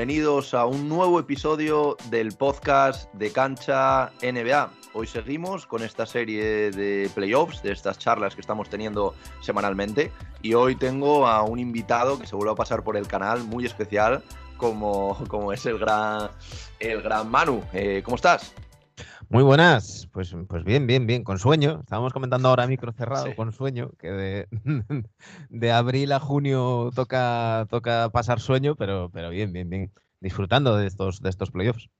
bienvenidos a un nuevo episodio del podcast de Cancha NBA. Hoy seguimos con esta serie de playoffs, de estas charlas que estamos teniendo semanalmente. Y hoy tengo a un invitado que se vuelve a pasar por el canal, muy especial, como, como es el gran, el gran Manu. Eh, ¿Cómo estás? Muy buenas, pues, pues bien, bien, bien, con sueño. Estábamos comentando ahora micro cerrado, con sueño, que de, de, abril a junio toca, toca pasar sueño, pero, pero bien, bien, bien. Disfrutando de estos, de estos playoffs.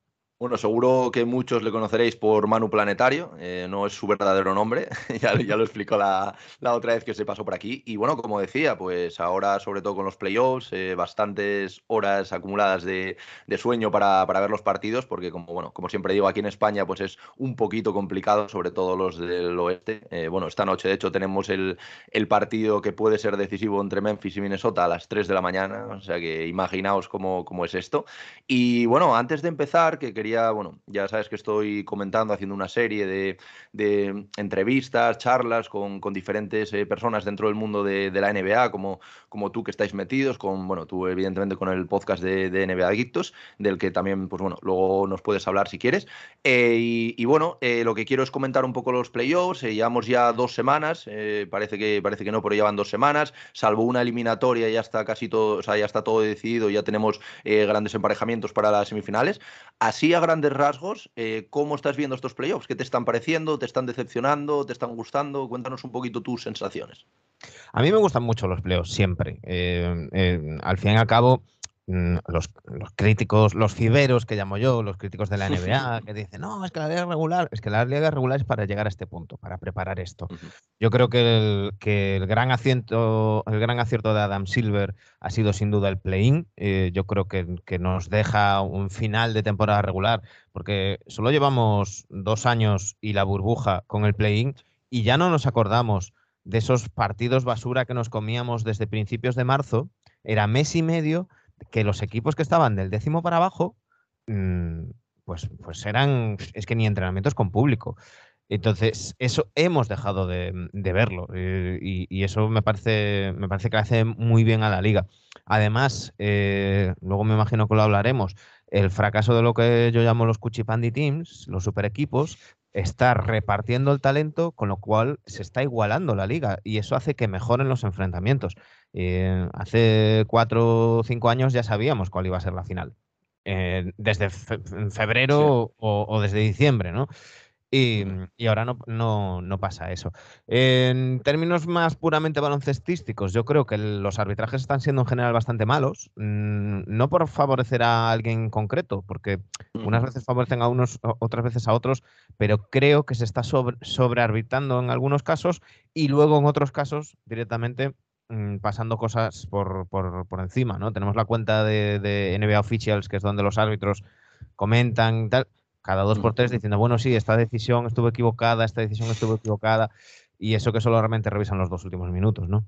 Bueno, seguro que muchos le conoceréis por Manu Planetario, eh, no es su verdadero nombre, ya, ya, lo explicó la, la, otra vez que se pasó por aquí. Y bueno, como decía, pues ahora sobre todo con los playoffs, eh, bastantes horas acumuladas de, de sueño para, para, ver los partidos, porque como, bueno, como siempre digo, aquí en España pues es un poquito complicado, sobre todo los del oeste. Eh, bueno, esta noche de hecho tenemos el, el, partido que puede ser decisivo entre Memphis y Minnesota a las 3 de la mañana, o sea que imaginaos cómo, cómo es esto. Y bueno, antes de empezar, que quería bueno, ya sabes que estoy comentando, haciendo una serie de, entrevistas, charlas con, diferentes eh, personas dentro del mundo de, la NBA, como, tú que estáis metidos, con, bueno, tú evidentemente con el podcast de, NBA Adictos, del que también, pues bueno, luego nos puedes hablar si quieres. Eh, y, bueno, eh, lo que quiero es comentar un poco los playoffs, llevamos ya dos semanas, parece, que, parece que no, pero llevan dos semanas, salvo una eliminatoria, ya está casi todo, o sea, ya está todo decidido, ya tenemos grandes emparejamientos para las semifinales. Así a grandes rasgos, eh, ¿cómo estás viendo estos playoffs? ¿Qué te están pareciendo? ¿Te están decepcionando? ¿Te están gustando? Cuéntanos un poquito tus sensaciones. A mí me gustan mucho los playoffs, siempre. Eh, eh, al fin y al cabo, Mm, los, críticos, los fiberos que llamo yo, los críticos de la NBA, que dicen, no, es que la liga regular, es que la liga regular es para llegar a este punto, para preparar esto. Yo creo que el, que el, gran acierto, el gran acierto de Adam Silver ha sido sin duda el play-in. Eh, yo creo que, que, nos deja un final de temporada regular, porque solo llevamos dos años y la burbuja con el play-in y ya no nos acordamos de esos partidos basura que nos comíamos desde principios de marzo. Era mes y medio que los equipos que estaban del décimo para abajo, mm, pues, pues eran, es que ni entrenamientos con público. Entonces, eso hemos dejado de, verlo eh, y, eso me parece, me parece que hace muy bien a la liga. Además, eh, luego me imagino que lo hablaremos, el fracaso de lo que yo llamo los Cuchipandi Teams, los super equipos, está repartiendo el talento, con lo cual se está igualando la liga y eso hace que mejoren los enfrentamientos. Eh, hace cuatro o cinco años ya sabíamos cuál iba a ser la final. Eh, desde febrero o, desde diciembre, ¿no? Y, ahora no, no, pasa eso. En términos más puramente baloncestísticos, yo creo que los arbitrajes están siendo en general bastante malos, mm, no por favorecer a alguien concreto, porque unas veces favorecen a unos, otras veces a otros, pero creo que se está sobre, sobrearbitrando en algunos casos y luego en otros casos directamente mm, pasando cosas por, por, encima, ¿no? Tenemos la cuenta de, de NBA Officials, que es donde los árbitros comentan y tal cada dos por tres diciendo, bueno, sí, esta decisión estuvo equivocada, esta decisión estuvo equivocada, y eso que solamente revisan los dos últimos minutos, ¿no?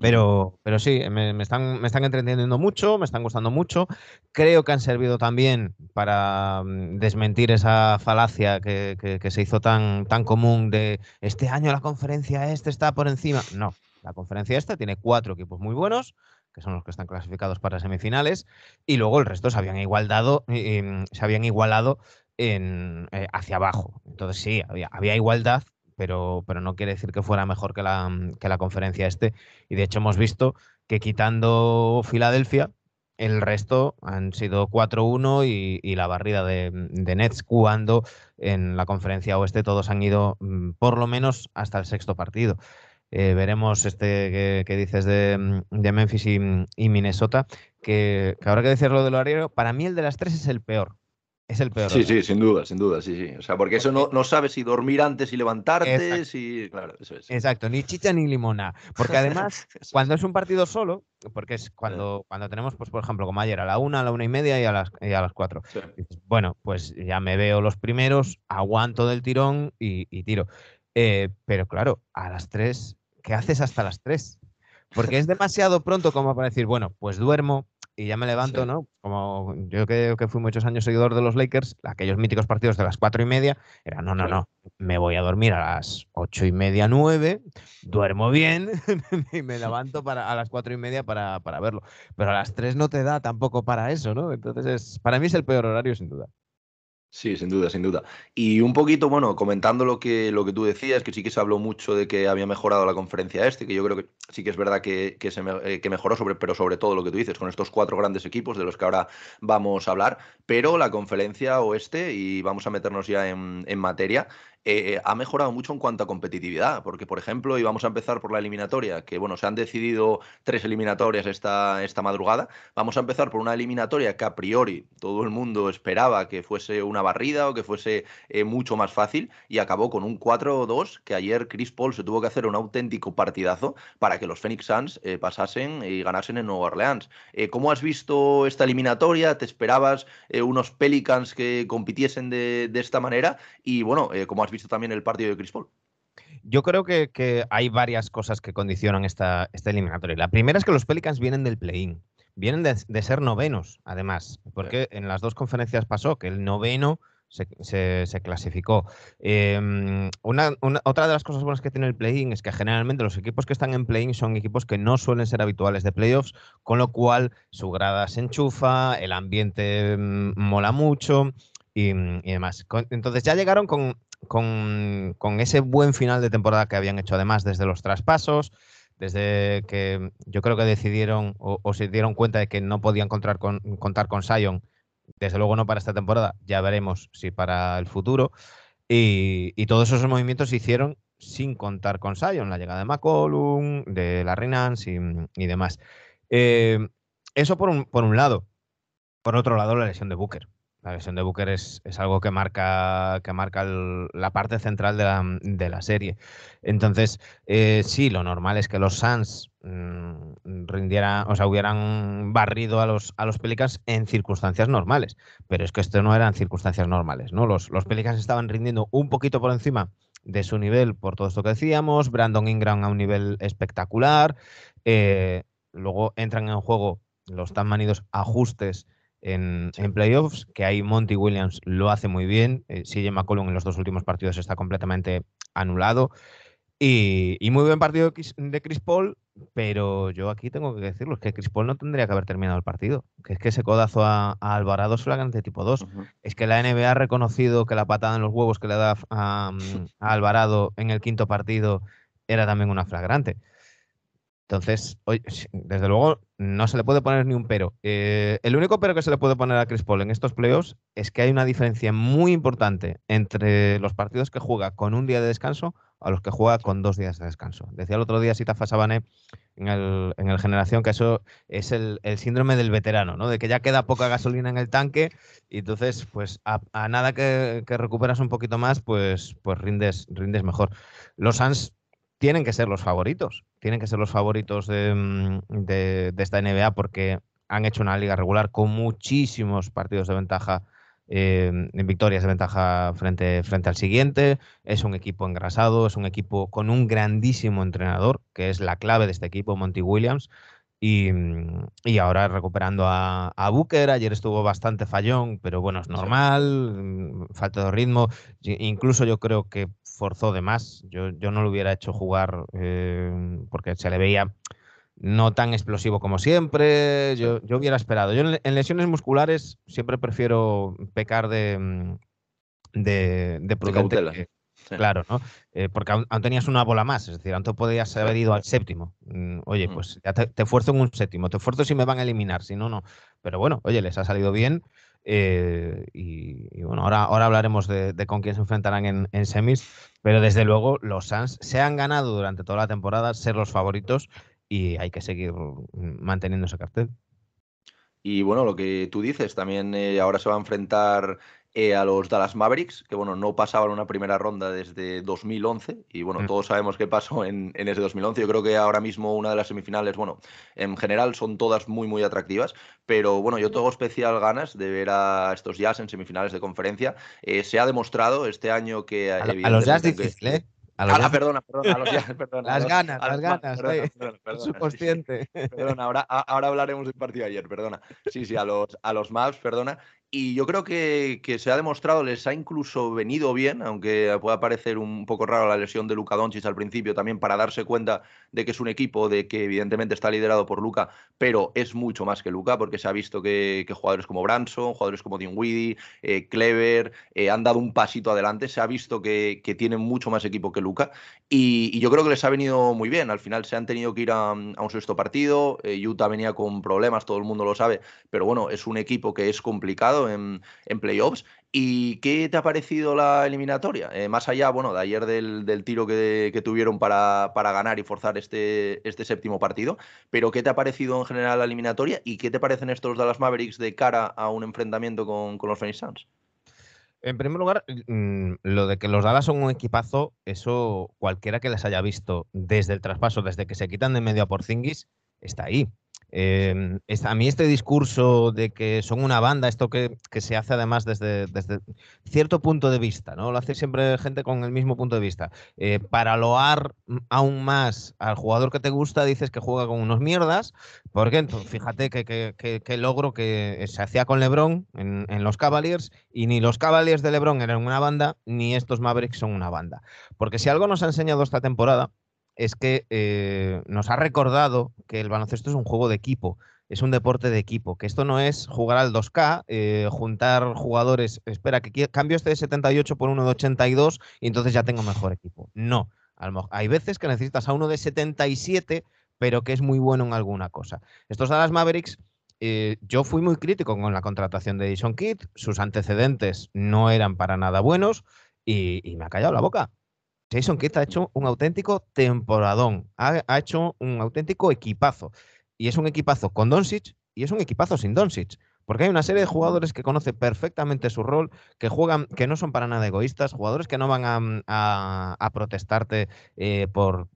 Pero, pero sí, me, están, me están entreteniendo mucho, me están gustando mucho. Creo que han servido también para mm, desmentir esa falacia que, que, se hizo tan, tan común de este año la conferencia este está por encima. No, la conferencia esta tiene cuatro equipos muy buenos, que son los que están clasificados para semifinales, y luego el resto se habían igualado, mm, se habían igualado en, eh, hacia abajo. Entonces sí, había, igualdad, pero, pero, no quiere decir que fuera mejor que la, que la conferencia este. Y de hecho hemos visto que quitando Filadelfia, el resto han sido 4-1 y, y, la barrida de, de, Nets cuando en la conferencia oeste todos han ido mm, por lo menos hasta el sexto partido. Eh, veremos este que, dices de, Memphis y, Minnesota, que, que decir lo del horario, para mí el de las tres es el peor. Es el peor. Sí, sí, sin duda, sin duda, sí, sí. O sea, porque eso no, no sabes si dormir antes y levantarte, Exacto. si. Claro, eso es. Exacto, ni chicha ni limona. Porque además, cuando es un partido solo, porque es cuando, cuando tenemos, pues, por ejemplo, como ayer, a la una, a la una y media y a las, a las cuatro. bueno, pues ya me veo los primeros, aguanto del tirón y, y tiro. Eh, pero claro, a las tres ¿qué haces hasta las 3? Porque es demasiado pronto como para decir, bueno, pues duermo, y ya me levanto, ¿no? Como yo que, que, fui muchos años seguidor de los Lakers, aquellos míticos partidos de las cuatro y media, era no, no, no, me voy a dormir a las ocho y media, nueve, duermo bien y me levanto para, a las cuatro y media para, para verlo. Pero a las tres no te da tampoco para eso, ¿no? Entonces, es, para mí es el peor horario, sin duda. Sí, sin duda, sin duda. Y un poquito, bueno, comentando lo que, lo que tú decías, que sí que se habló mucho de que había mejorado la conferencia este, que yo creo que sí que es verdad que, que se eh, mejoró, sobre, pero sobre todo lo que tú dices, con estos cuatro grandes equipos de los que ahora vamos a hablar, pero la conferencia oeste, y vamos a meternos ya en, en materia, eh, ha mejorado mucho en cuanto a competitividad, porque por ejemplo, y vamos a empezar por la eliminatoria, que bueno, se han decidido tres eliminatorias esta, esta madrugada, vamos a empezar por una eliminatoria que a priori todo el mundo esperaba que fuese una barrida o que fuese eh, mucho más fácil y acabó con un 4-2 que ayer Chris Paul se tuvo que hacer un auténtico partidazo para que los Phoenix Suns eh, pasasen y ganasen en Nueva Orleans. ¿Cómo has visto esta eliminatoria? ¿Te esperabas unos Pelicans que compitiesen de, de, esta manera? Y bueno, ¿cómo has visto también el partido de Chris Paul. Yo creo que, hay varias cosas que condicionan esta, esta, eliminatoria. La primera es que los Pelicans vienen del play-in, vienen de, ser novenos, además, porque en las dos conferencias pasó que el noveno se, clasificó. Em, una, otra de las cosas buenas que tiene el play-in es que generalmente los equipos que están en play-in son equipos que no suelen ser habituales de playoffs, con lo cual su grada se enchufa, el ambiente mm, mola mucho y, y demás. Entonces ya llegaron con con, ese buen final de temporada que habían hecho además desde los traspasos, desde que yo creo que decidieron o, se dieron cuenta de que no podían contar con, contar con Sion, desde luego no para esta temporada, ya veremos si para el futuro. Y, todos esos movimientos se hicieron sin contar con Sion, la llegada de McCollum, de la Nance y, y demás. Eh, eso por un lado. Por otro lado, la lesión de Booker. La lesión de Booker es, algo que marca, que marca la parte central de la, serie. Entonces, eh, sí, lo normal es que los Suns mm, rindieran, o sea, hubieran barrido a los, a los Pelicans en circunstancias normales. Pero es que esto no eran circunstancias normales, ¿no? Los, los Pelicans estaban rindiendo un poquito por encima de su nivel por todo esto que decíamos. Brandon Ingram a un nivel espectacular. Eh, luego entran en juego los tan manidos ajustes en, playoffs, que ahí Monty Williams lo hace muy bien. Eh, CJ McCollum en los dos últimos partidos está completamente anulado. Y, muy buen partido de Chris Paul, pero yo aquí tengo que decirlo, es que Chris Paul no tendría que haber terminado el partido. Que es que ese codazo a, Alvarado es flagrante tipo 2. Es que la NBA ha reconocido que la patada en los huevos que le da a, a Alvarado en el quinto partido era también una flagrante. Entonces, desde luego, no se le puede poner ni un pero. Eh, el único pero que se le puede poner a Chris Paul en estos playoffs es que hay una diferencia muy importante entre los partidos que juega con un día de descanso a los que juega con dos días de descanso. Decía el otro día Sita Fasabane en el, en el Generación que eso es el, síndrome del veterano, ¿no? De que ya queda poca gasolina en el tanque y entonces, pues a, nada que, recuperas un poquito más, pues, pues rindes, rindes mejor. Los Suns tienen que ser los favoritos. Tienen que ser los favoritos mm, de, esta NBA porque han hecho una liga regular con muchísimos partidos de ventaja, eh, en victorias de ventaja frente, frente al siguiente. Es un equipo engrasado, es un equipo con un grandísimo entrenador, que es la clave de este equipo, Monty Williams. Y, mm, ahora recuperando a, a, Booker, ayer estuvo bastante fallón, pero bueno, es normal, mm, falta de ritmo. Incluso yo creo que forzó de más. Yo, yo no lo hubiera hecho jugar eh, porque se le veía no tan explosivo como siempre. Yo, yo hubiera esperado. Yo en, lesiones musculares siempre prefiero pecar de, mm, de, de. Claro, ¿no? Eh, porque aún, tenías una bola más, es decir, aún podías haber ido al séptimo. Mm, oye, mm. pues ya te, te, esfuerzo en un séptimo, te esfuerzo si me van a eliminar, si no, no. Pero bueno, oye, les ha salido bien. Eh, y, bueno, ahora, ahora hablaremos de, con quién se enfrentarán en, semis, pero desde luego los Suns se han ganado durante toda la temporada ser los favoritos y hay que seguir manteniendo ese cartel. Y bueno, lo que tú dices, también eh, ahora se va a enfrentar eh, a los Dallas Mavericks, que bueno, no pasaban una primera ronda desde 2011 y bueno, mm. todos sabemos qué pasó en, ese 2011. Yo creo que ahora mismo una de las semifinales, bueno, en general son todas muy, muy atractivas, pero bueno, yo tengo especial ganas de ver a estos Jazz en semifinales de conferencia. Eh, se ha demostrado este año que... A, los Jazz difícil, ¿eh? ah, perdona, perdona, las ganas, las ganas, subconsciente. Perdona, ahora, ahora hablaremos del partido de ayer, perdona. Sí, sí, a los, a los Maps, perdona. Y yo creo que, se ha demostrado, les ha incluso venido bien, aunque pueda parecer un poco raro la lesión de Luca Doncic al principio, también para darse cuenta de que es un equipo, de que evidentemente está liderado por Luca, pero es mucho más que Luca, porque se ha visto que, jugadores como Branson, jugadores como Dinwiddie, eh, Clever, eh, han dado un pasito adelante, se ha visto que, tienen mucho más equipo que Luca, y, yo creo que les ha venido muy bien. Al final se han tenido que ir a, un sexto partido, eh, Utah venía con problemas, todo el mundo lo sabe, pero bueno, es un equipo que es complicado en, playoffs. ¿Y qué te ha parecido la eliminatoria? Eh, más allá, bueno, de ayer del, tiro que, tuvieron para, para, ganar y forzar este, este séptimo partido, pero ¿qué te ha parecido en general la eliminatoria y qué te parecen estos Dallas Mavericks de cara a un enfrentamiento con, los Phoenix Suns? En primer lugar, mm, lo de que los Dallas son un equipazo, eso cualquiera que les haya visto desde el traspaso, desde que se quitan de medio a Porzingis, está ahí. Em, a mí este discurso de que son una banda, esto que, se hace además desde, desde, cierto punto de vista, ¿no? Lo hace siempre gente con el mismo punto de vista. Eh, para loar aún más al jugador que te gusta, dices que juega con unos mierdas, porque entonces, fíjate que, logro que se hacía con LeBron en, en los Cavaliers, y ni los Cavaliers de LeBron eran una banda, ni estos Mavericks son una banda. Porque si algo nos ha enseñado esta temporada, es que eh, nos ha recordado que el baloncesto es un juego de equipo, es un deporte de equipo, que esto no es jugar al 2K, eh, juntar jugadores, espera, que cambio este de 78 por uno de 82 y entonces ya tengo mejor equipo. No, hay veces que necesitas a uno de 77, pero que es muy bueno en alguna cosa. Estos Dallas Mavericks, eh, yo fui muy crítico con la contratación de Jason Kidd, sus antecedentes no eran para nada buenos y me ha callado la boca. Jason Kidd ha hecho un auténtico temporadón, ha, hecho un auténtico equipazo. Y es un equipazo con Doncic y es un equipazo sin Doncic. Porque hay una serie de jugadores que conocen perfectamente su rol, que juegan, que no son para nada egoístas, jugadores que no van a, protestarte eh, por,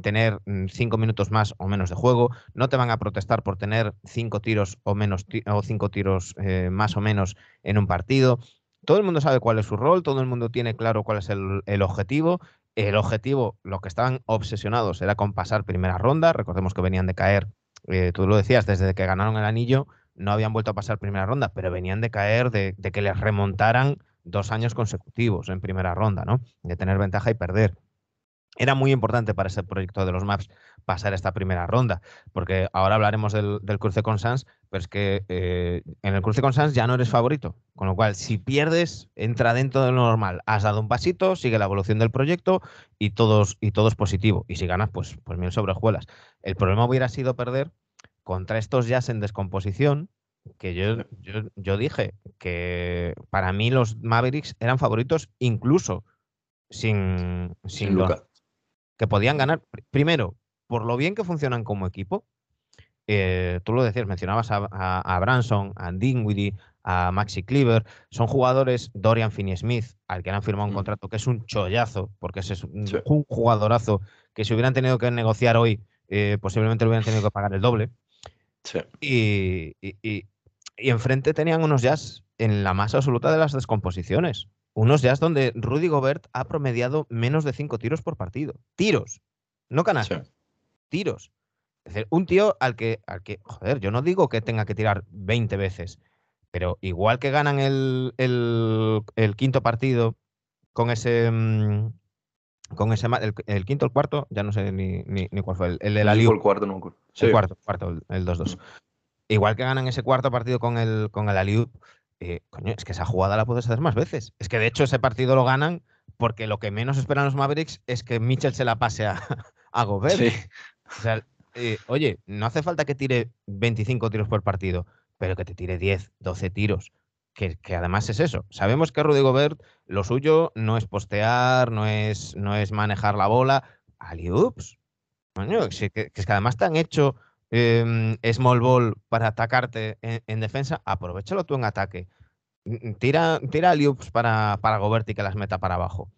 tener mm, cinco minutos más o menos de juego, no te van a protestar por tener cinco tiros o menos o cinco tiros eh, más o menos en un partido todo el mundo sabe cuál es su rol, todo el mundo tiene claro cuál es el, objetivo. El objetivo, lo que estaban obsesionados era con pasar primera ronda. Recordemos que venían de caer, eh, tú lo decías, desde que ganaron el anillo, no habían vuelto a pasar primera ronda, pero venían de caer de, de que les remontaran dos años consecutivos en primera ronda, ¿no? De tener ventaja y perder era muy importante para ese proyecto de los maps pasar esta primera ronda, porque ahora hablaremos del, cruce con Sans, pero es que eh, en el cruce con Sans ya no eres favorito, con lo cual si pierdes, entra dentro de lo normal, has dado un pasito, sigue la evolución del proyecto y, todos, y todo es positivo, y si ganas, pues, pues mil sobrejuelas. El problema hubiera sido perder contra estos jazz en descomposición, que yo, yo, dije que para mí los Mavericks eran favoritos incluso sin, sin, que podían ganar, primero, por lo bien que funcionan como equipo. Eh, tú lo decías, mencionabas a, Branson, a Dinwiddie, a Maxi Cleaver. Son jugadores, Dorian Finney-Smith, al que han firmado un mm. contrato que es un chollazo, porque es un, jugadorazo que si hubieran tenido que negociar hoy, eh, posiblemente lo hubieran tenido que pagar el doble. Y, y, y, enfrente tenían unos jazz en la masa absoluta de las descomposiciones unos jazz donde Rudy Gobert ha promediado menos de cinco tiros por partido. Tiros, no canastas. Tiros. Es decir, un tío al que, al que, joder, yo no digo que tenga que tirar 20 veces, pero igual que ganan el, quinto partido con ese. Mm, con ese el, quinto o el cuarto, ya no sé ni, cuál fue. El, de la El cuarto, no El cuarto, cuarto, el 2-2. Igual que ganan ese cuarto partido con el, con el Aliup, eh, coño, es que esa jugada la puedes hacer más veces. Es que de hecho ese partido lo ganan porque lo que menos esperan los Mavericks es que Mitchell se la pase a, a Gobert. O sea, eh, oye, no hace falta que tire 25 tiros por partido, pero que te tire 10, 12 tiros. Que, además es eso. Sabemos que Rudy Gobert lo suyo no es postear, no es, no es manejar la bola. Ali-oops. Coño, es que, es que además te han hecho Em, small ball para atacarte en, defensa, aprovechalo tú en ataque. Tira, tira loops para, para Gobert y que las meta para abajo.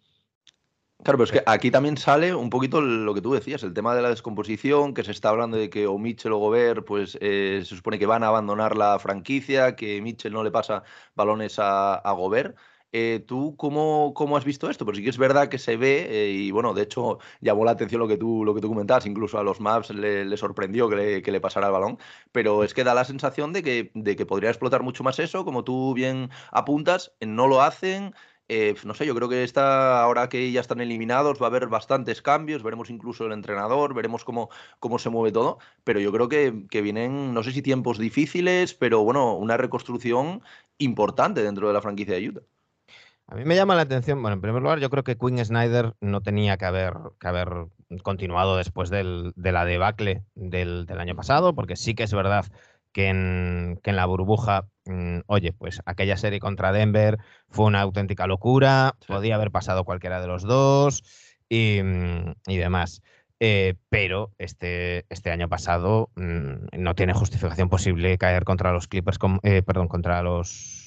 Claro, pero es que aquí también sale un poquito lo que tú decías, el tema de la descomposición, que se está hablando de que o Mitchell o Gobert, pues eh, se supone que van a abandonar la franquicia, que Mitchell no le pasa balones a, a Gobert. Eh, ¿Tú cómo, cómo, has visto esto? Porque sí que es verdad que se ve, eh, y bueno, de hecho llamó la atención lo que tú, lo que tú comentabas, incluso a los Maps le, sorprendió que le, que le, pasara el balón, pero es que da la sensación de que, de que podría explotar mucho más eso, como tú bien apuntas, no lo hacen, eh, no sé, yo creo que esta, ahora que ya están eliminados va a haber bastantes cambios, veremos incluso el entrenador, veremos cómo, cómo se mueve todo, pero yo creo que, que, vienen, no sé si tiempos difíciles, pero bueno, una reconstrucción importante dentro de la franquicia de Utah. A mí me llama la atención, bueno, en primer lugar, yo creo que Quinn Snyder no tenía que haber, que haber continuado después del, de la debacle del, del año pasado, porque sí que es verdad que en, la burbuja, mm, oye, pues aquella serie contra Denver fue una auténtica locura, podía haber pasado cualquiera de los dos y, mm, demás. Eh, pero este, este año pasado mm, no tiene justificación posible caer contra los Clippers, eh, perdón, contra los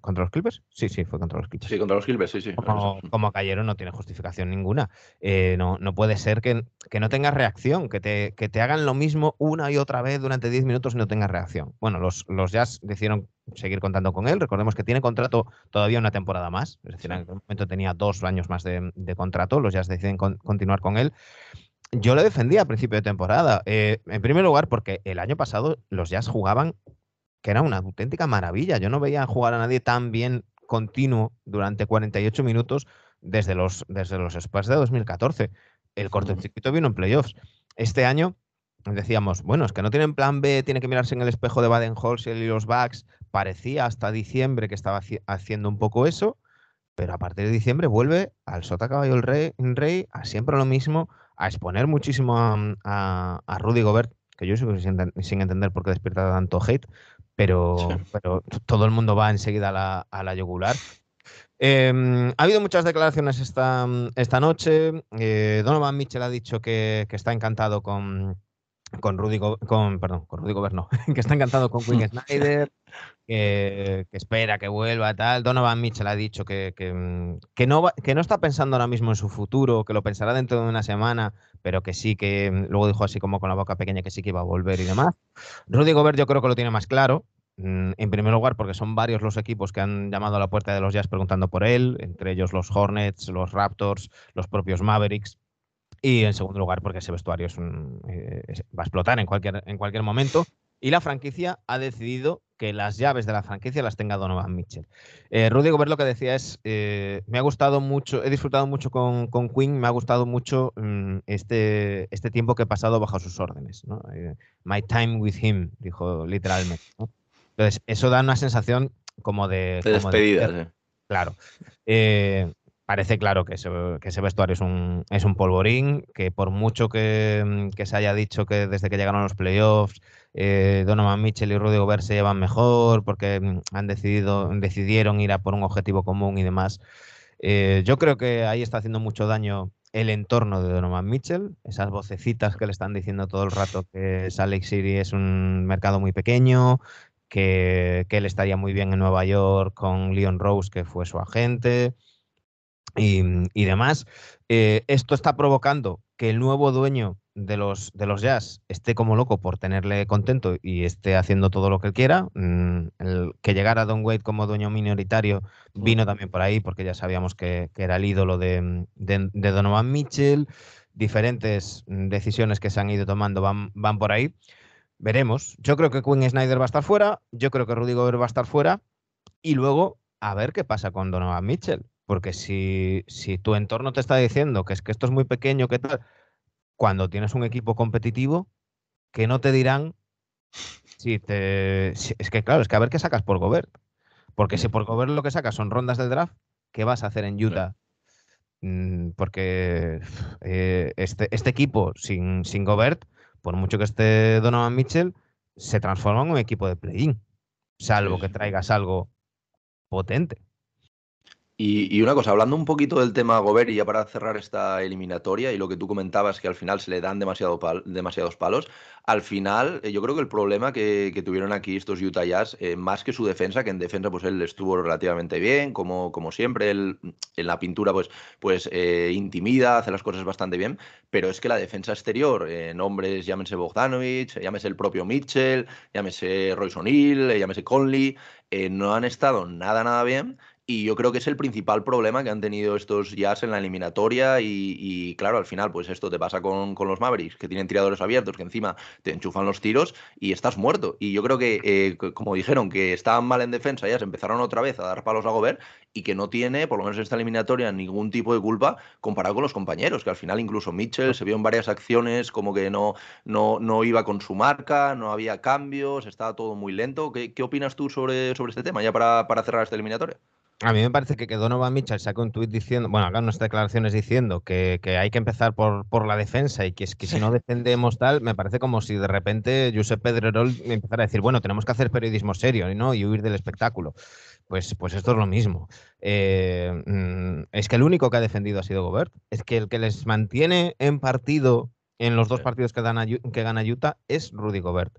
¿Contra, los Clippers? Sí, sí, fue contra los Clippers. Sí, contra los Clippers, sí, sí. Como, cayeron no tiene justificación ninguna. Eh, no, no puede ser que, que, no tengas reacción, que te, que te hagan lo mismo una y otra vez durante 10 minutos y no tengas reacción. Bueno, los, los Jazz decidieron seguir contando con él. Recordemos que tiene contrato todavía una temporada más. Es decir, en aquel momento tenía dos años más de, contrato. Los Jazz deciden continuar con él yo lo defendía a principio de temporada. Eh, en primer lugar, porque el año pasado los Jazz jugaban que era una auténtica maravilla. Yo no veía jugar a nadie tan bien continuo durante 48 minutos desde los, desde los Spurs de 2014. El cortocircuito vino en playoffs. Este año decíamos, bueno, es que no tienen plan B, tiene que mirarse en el espejo de Baden-Holzell y los Bucks. Parecía hasta diciembre que estaba haciendo un poco eso, pero a partir de diciembre vuelve al sota caballo el rey, rey a siempre lo mismo, a exponer muchísimo a, a Rudy Gobert, que yo sigo sin, sin, entender por qué despierta tanto hate, pero, pero todo el mundo va enseguida a la, a la yugular. Em, ha habido muchas declaraciones esta, esta noche. Eh, Donovan Mitchell ha dicho que, que está encantado con, con Rudy, con, perdón, con Rudy Gobert, que está encantado con Quinn Snyder, que, espera que vuelva, tal. Donovan Mitchell ha dicho que, que, no que no está pensando ahora mismo en su futuro, que lo pensará dentro de una semana, pero que sí que luego dijo así como con la boca pequeña que sí que iba a volver y demás. Rudy Gobert yo creo que lo tiene más claro. Mm, en primer lugar, porque son varios los equipos que han llamado a la puerta de los Jazz preguntando por él, entre ellos los Hornets, los Raptors, los propios Mavericks. Y en segundo lugar, porque ese vestuario es eh, va a explotar en cualquier, en cualquier momento. Y la franquicia ha decidido que las llaves de la franquicia las tenga Donovan Mitchell. Eh, Rudy Gobert lo que decía es, eh, me ha gustado mucho, he disfrutado mucho con, con Quinn, me ha gustado mucho mm, este, este tiempo que he pasado bajo sus órdenes. Eh, my time with him, dijo literalmente. Entonces, eso da una sensación como de... De despedida, Claro parece claro que ese, vestuario es un, es un polvorín, que por mucho que, se haya dicho que desde que llegaron los playoffs, eh, Donovan Mitchell y Rudy Gobert se llevan mejor porque mm, han decidido, decidieron ir a por un objetivo común y demás. Eh, yo creo que ahí está haciendo mucho daño el entorno de Donovan Mitchell, esas vocecitas que le están diciendo todo el rato que Salt Lake City es un mercado muy pequeño, que, que él estaría muy bien en Nueva York con Leon Rose, que fue su agente y, demás. Eh, esto está provocando que el nuevo dueño de los, de los jazz esté como loco por tenerle contento y esté haciendo todo lo que quiera. Mm, el, que llegara Don Wade como dueño minoritario vino también por ahí porque ya sabíamos que, era el ídolo de, Donovan Mitchell. Diferentes decisiones que se han ido tomando van, van por ahí. Veremos. Yo creo que Quinn Snyder va a estar fuera. Yo creo que Rudy Gobert va a estar fuera. Y luego a ver qué pasa con Donovan Mitchell. Porque si, si tu entorno te está diciendo que es que esto es muy pequeño, que tal, cuando tienes un equipo competitivo, que no te dirán si te. es que claro, es que a ver qué sacas por Gobert. Porque si por Gobert lo que sacas son rondas del draft, ¿qué vas a hacer en Utah? Mm, porque eh, este, este equipo sin, sin Gobert, por mucho que esté Donovan Mitchell, se transforma en un equipo de play-in. Salvo que traigas algo potente. Y, una cosa, hablando un poquito del tema Gobert y ya para cerrar esta eliminatoria y lo que tú comentabas que al final se le dan demasiado demasiados palos, al final eh, yo creo que el problema que, tuvieron aquí estos Utah Jazz, eh, más que su defensa, que en defensa pues él estuvo relativamente bien, como, como siempre, él en la pintura pues, pues eh, intimida, hace las cosas bastante bien, pero es que la defensa exterior, nombres llámese Bogdanovich, llámese el propio Mitchell, llámese Royce O'Neill, llámese Conley, no han estado nada, nada bien Y yo creo que es el principal problema que han tenido estos Jazz en la eliminatoria. Y, claro, al final, pues esto te pasa con, los Mavericks, que tienen tiradores abiertos, que encima te enchufan los tiros y estás muerto. Y yo creo que, eh, como dijeron, que estaban mal en defensa, ya se empezaron otra vez a dar palos a Gobert y que no tiene, por lo menos en esta eliminatoria, ningún tipo de culpa comparado con los compañeros, que al final incluso Mitchell se vio en varias acciones como que no, no, no iba con su marca, no había cambios, estaba todo muy lento. ¿Qué, qué opinas tú sobre, sobre este tema, ya para, para cerrar esta eliminatoria? A mí me parece que, que Donovan Mitchell sacó un tuit diciendo, bueno, acá unas declaraciones diciendo que, hay que empezar por, por, la defensa y que, es, que si no defendemos tal, me parece como si de repente Josep Pedrerol empezara a decir, bueno, tenemos que hacer periodismo serio ¿no? y huir del espectáculo. Pues, pues esto es lo mismo. Eh, mm, es que el único que ha defendido ha sido Gobert. Es que el que les mantiene en partido en los dos partidos que, dan que gana Utah es Rudy Gobert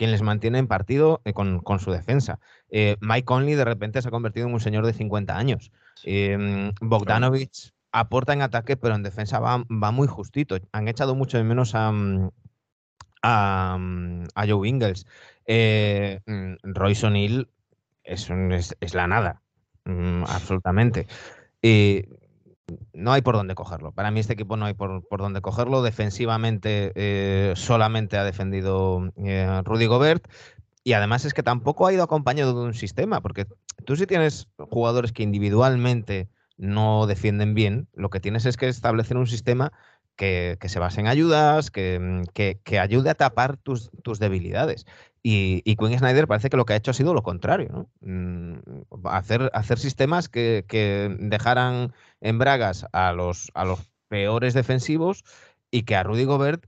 quien les mantiene en partido eh, con, su defensa. Eh, Mike Conley de repente se ha convertido en un señor de 50 años. Eh, Bogdanovich aporta en ataque, pero en defensa va, muy justito. Han echado mucho de menos a, mm, mm, a, Joe Ingles. Mm, Royce O'Neill es, es, la nada, absolutamente no hay por dónde cogerlo. Para mí este equipo no hay por, dónde cogerlo. Defensivamente eh, solamente ha defendido eh, Rudy Gobert. Y además es que tampoco ha ido acompañado de un sistema, porque tú si tienes jugadores que individualmente no defienden bien, lo que tienes es que establecer un sistema que, se base en ayudas, que, que, ayude a tapar tus, tus debilidades. Y, y, Quinn Snyder parece que lo que ha hecho ha sido lo contrario, mm, hacer, hacer sistemas que, dejaran en bragas a los, a los peores defensivos y que a Rudy Gobert,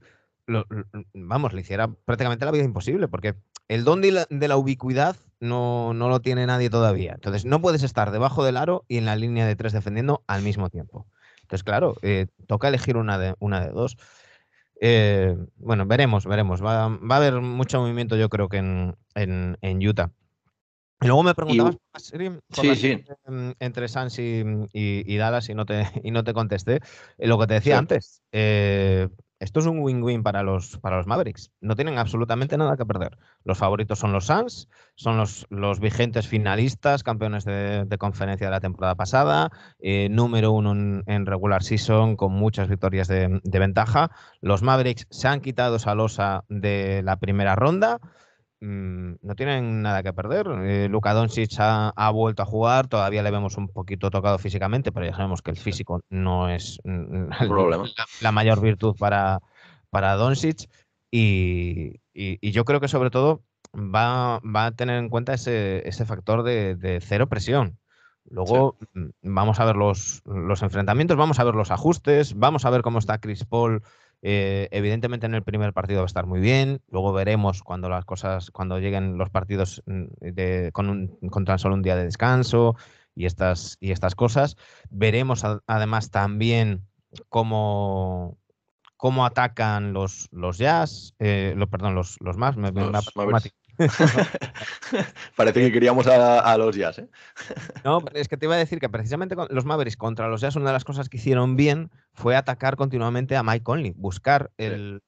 vamos, le hiciera prácticamente la vida imposible, porque el don de la, ubicuidad no, no, lo tiene nadie todavía. Entonces, no puedes estar debajo del aro y en la línea de tres defendiendo al mismo tiempo. Entonces, claro, eh, toca elegir una de, una de dos. Eh, bueno, veremos, veremos. Va, a haber mucho movimiento, yo creo que en, en, Utah. Y luego me preguntabas entre Sans y, Dallas y no te, y no te contesté. Eh, lo que te decía antes, eh, esto es un win-win para los, para los Mavericks. No tienen absolutamente nada que perder. Los favoritos son los Suns, son los, los vigentes finalistas, campeones de, conferencia de la temporada pasada, eh, número uno en, regular season con muchas victorias de, ventaja. Los Mavericks se han quitado esa losa de la primera ronda. Mm, no tienen nada que perder. Eh, Luka Doncic ha, vuelto a jugar, todavía le vemos un poquito tocado físicamente, pero ya sabemos que el físico no es mm, la, mayor virtud para, para Doncic. Y, yo creo que sobre todo va, a tener en cuenta ese, factor de, cero presión. Luego mm, vamos a ver los, los enfrentamientos, vamos a ver los ajustes, vamos a ver cómo está Chris Paul eh, evidentemente en el primer partido va a estar muy bien. Luego veremos cuando las cosas, cuando lleguen los partidos mm, con, tan solo un día de descanso y estas, y estas cosas. Veremos además también cómo, cómo atacan los, los jazz, eh, perdón, los, los más, me, Parece que queríamos a, los Jazz. ¿eh? no, es que te iba a decir que precisamente los Mavericks contra los Jazz, una de las cosas que hicieron bien fue atacar continuamente a Mike Conley, buscar el,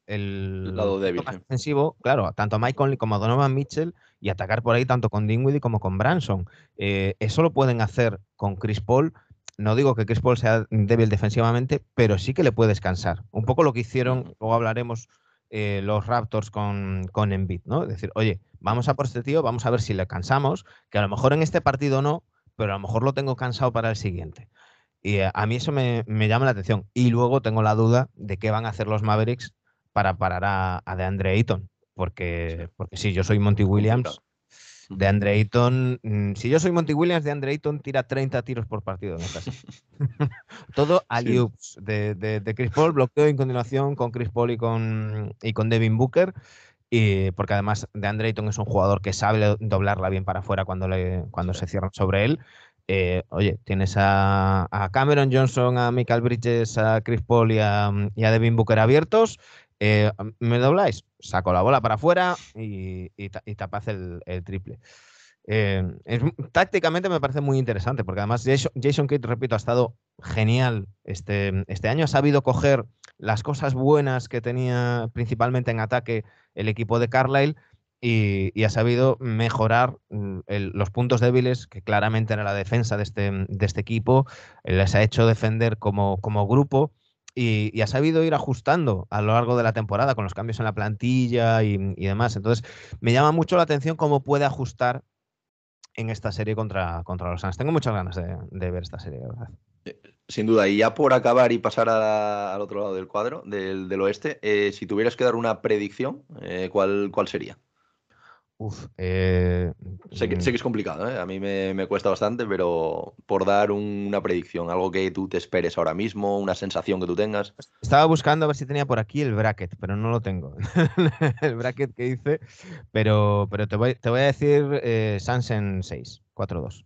lado débil defensivo, claro, tanto a Mike Conley como a Donovan Mitchell y atacar por ahí tanto con Dinwiddie como con Branson. Eh, eso lo pueden hacer con Chris Paul. No digo que Chris Paul sea débil defensivamente, pero sí que le puede descansar. Un poco lo que hicieron, luego hablaremos eh, los Raptors con, con Embiid, ¿no? Es decir, oye, vamos a por este tío, vamos a ver si le cansamos, que a lo mejor en este partido no, pero a lo mejor lo tengo cansado para el siguiente. Y eh, a mí eso me, llama la atención. Y luego tengo la duda de qué van a hacer los Mavericks para parar a, a DeAndre Ayton. Porque, porque sí, yo soy Monty Williams. De Andre Ayton, mm, si yo soy Monty Williams, de Andre Ayton tira 30 tiros por partido en esta Todo a de, de, Chris Paul, bloqueo en continuación con Chris Paul y con, y con Devin Booker. Y porque además de Andre Ayton es un jugador que sabe doblarla bien para afuera cuando, le, cuando se cierran sobre él. Eh, oye, tienes a, Cameron Johnson, a Michael Bridges, a Chris Paul y a, y a Devin Booker abiertos. Eh, ¿Me dobláis? Saco la bola para afuera y, y, el, triple. Eh, tácticamente me parece muy interesante porque además Jason, Jason Kidd, repito, ha estado genial este, este año. Ha sabido coger las cosas buenas que tenía principalmente en ataque el equipo de Carlisle y, ha sabido mejorar mm, los puntos débiles que claramente era la defensa de este, este equipo, les ha hecho defender como grupo y, ha sabido ir ajustando a lo largo de la temporada con los cambios en la plantilla y, demás. Entonces, me llama mucho la atención cómo puede ajustar en esta serie contra, contra los Suns. Tengo muchas ganas de, ver esta serie, verdad. Eh, sin duda, y ya por acabar y pasar al otro lado del cuadro, del, oeste, eh, si tuvieras que dar una predicción, eh, ¿cuál, ¿cuál sería? Uf, eh, sé, que, sé, que, es complicado, ¿eh? a mí me, cuesta bastante, pero por dar una predicción, algo que tú te esperes ahora mismo, una sensación que tú tengas. Estaba buscando a ver si tenía por aquí el bracket, pero no lo tengo. el bracket que hice, pero, pero te, voy, te voy a decir eh, Sansen 6, 4-2.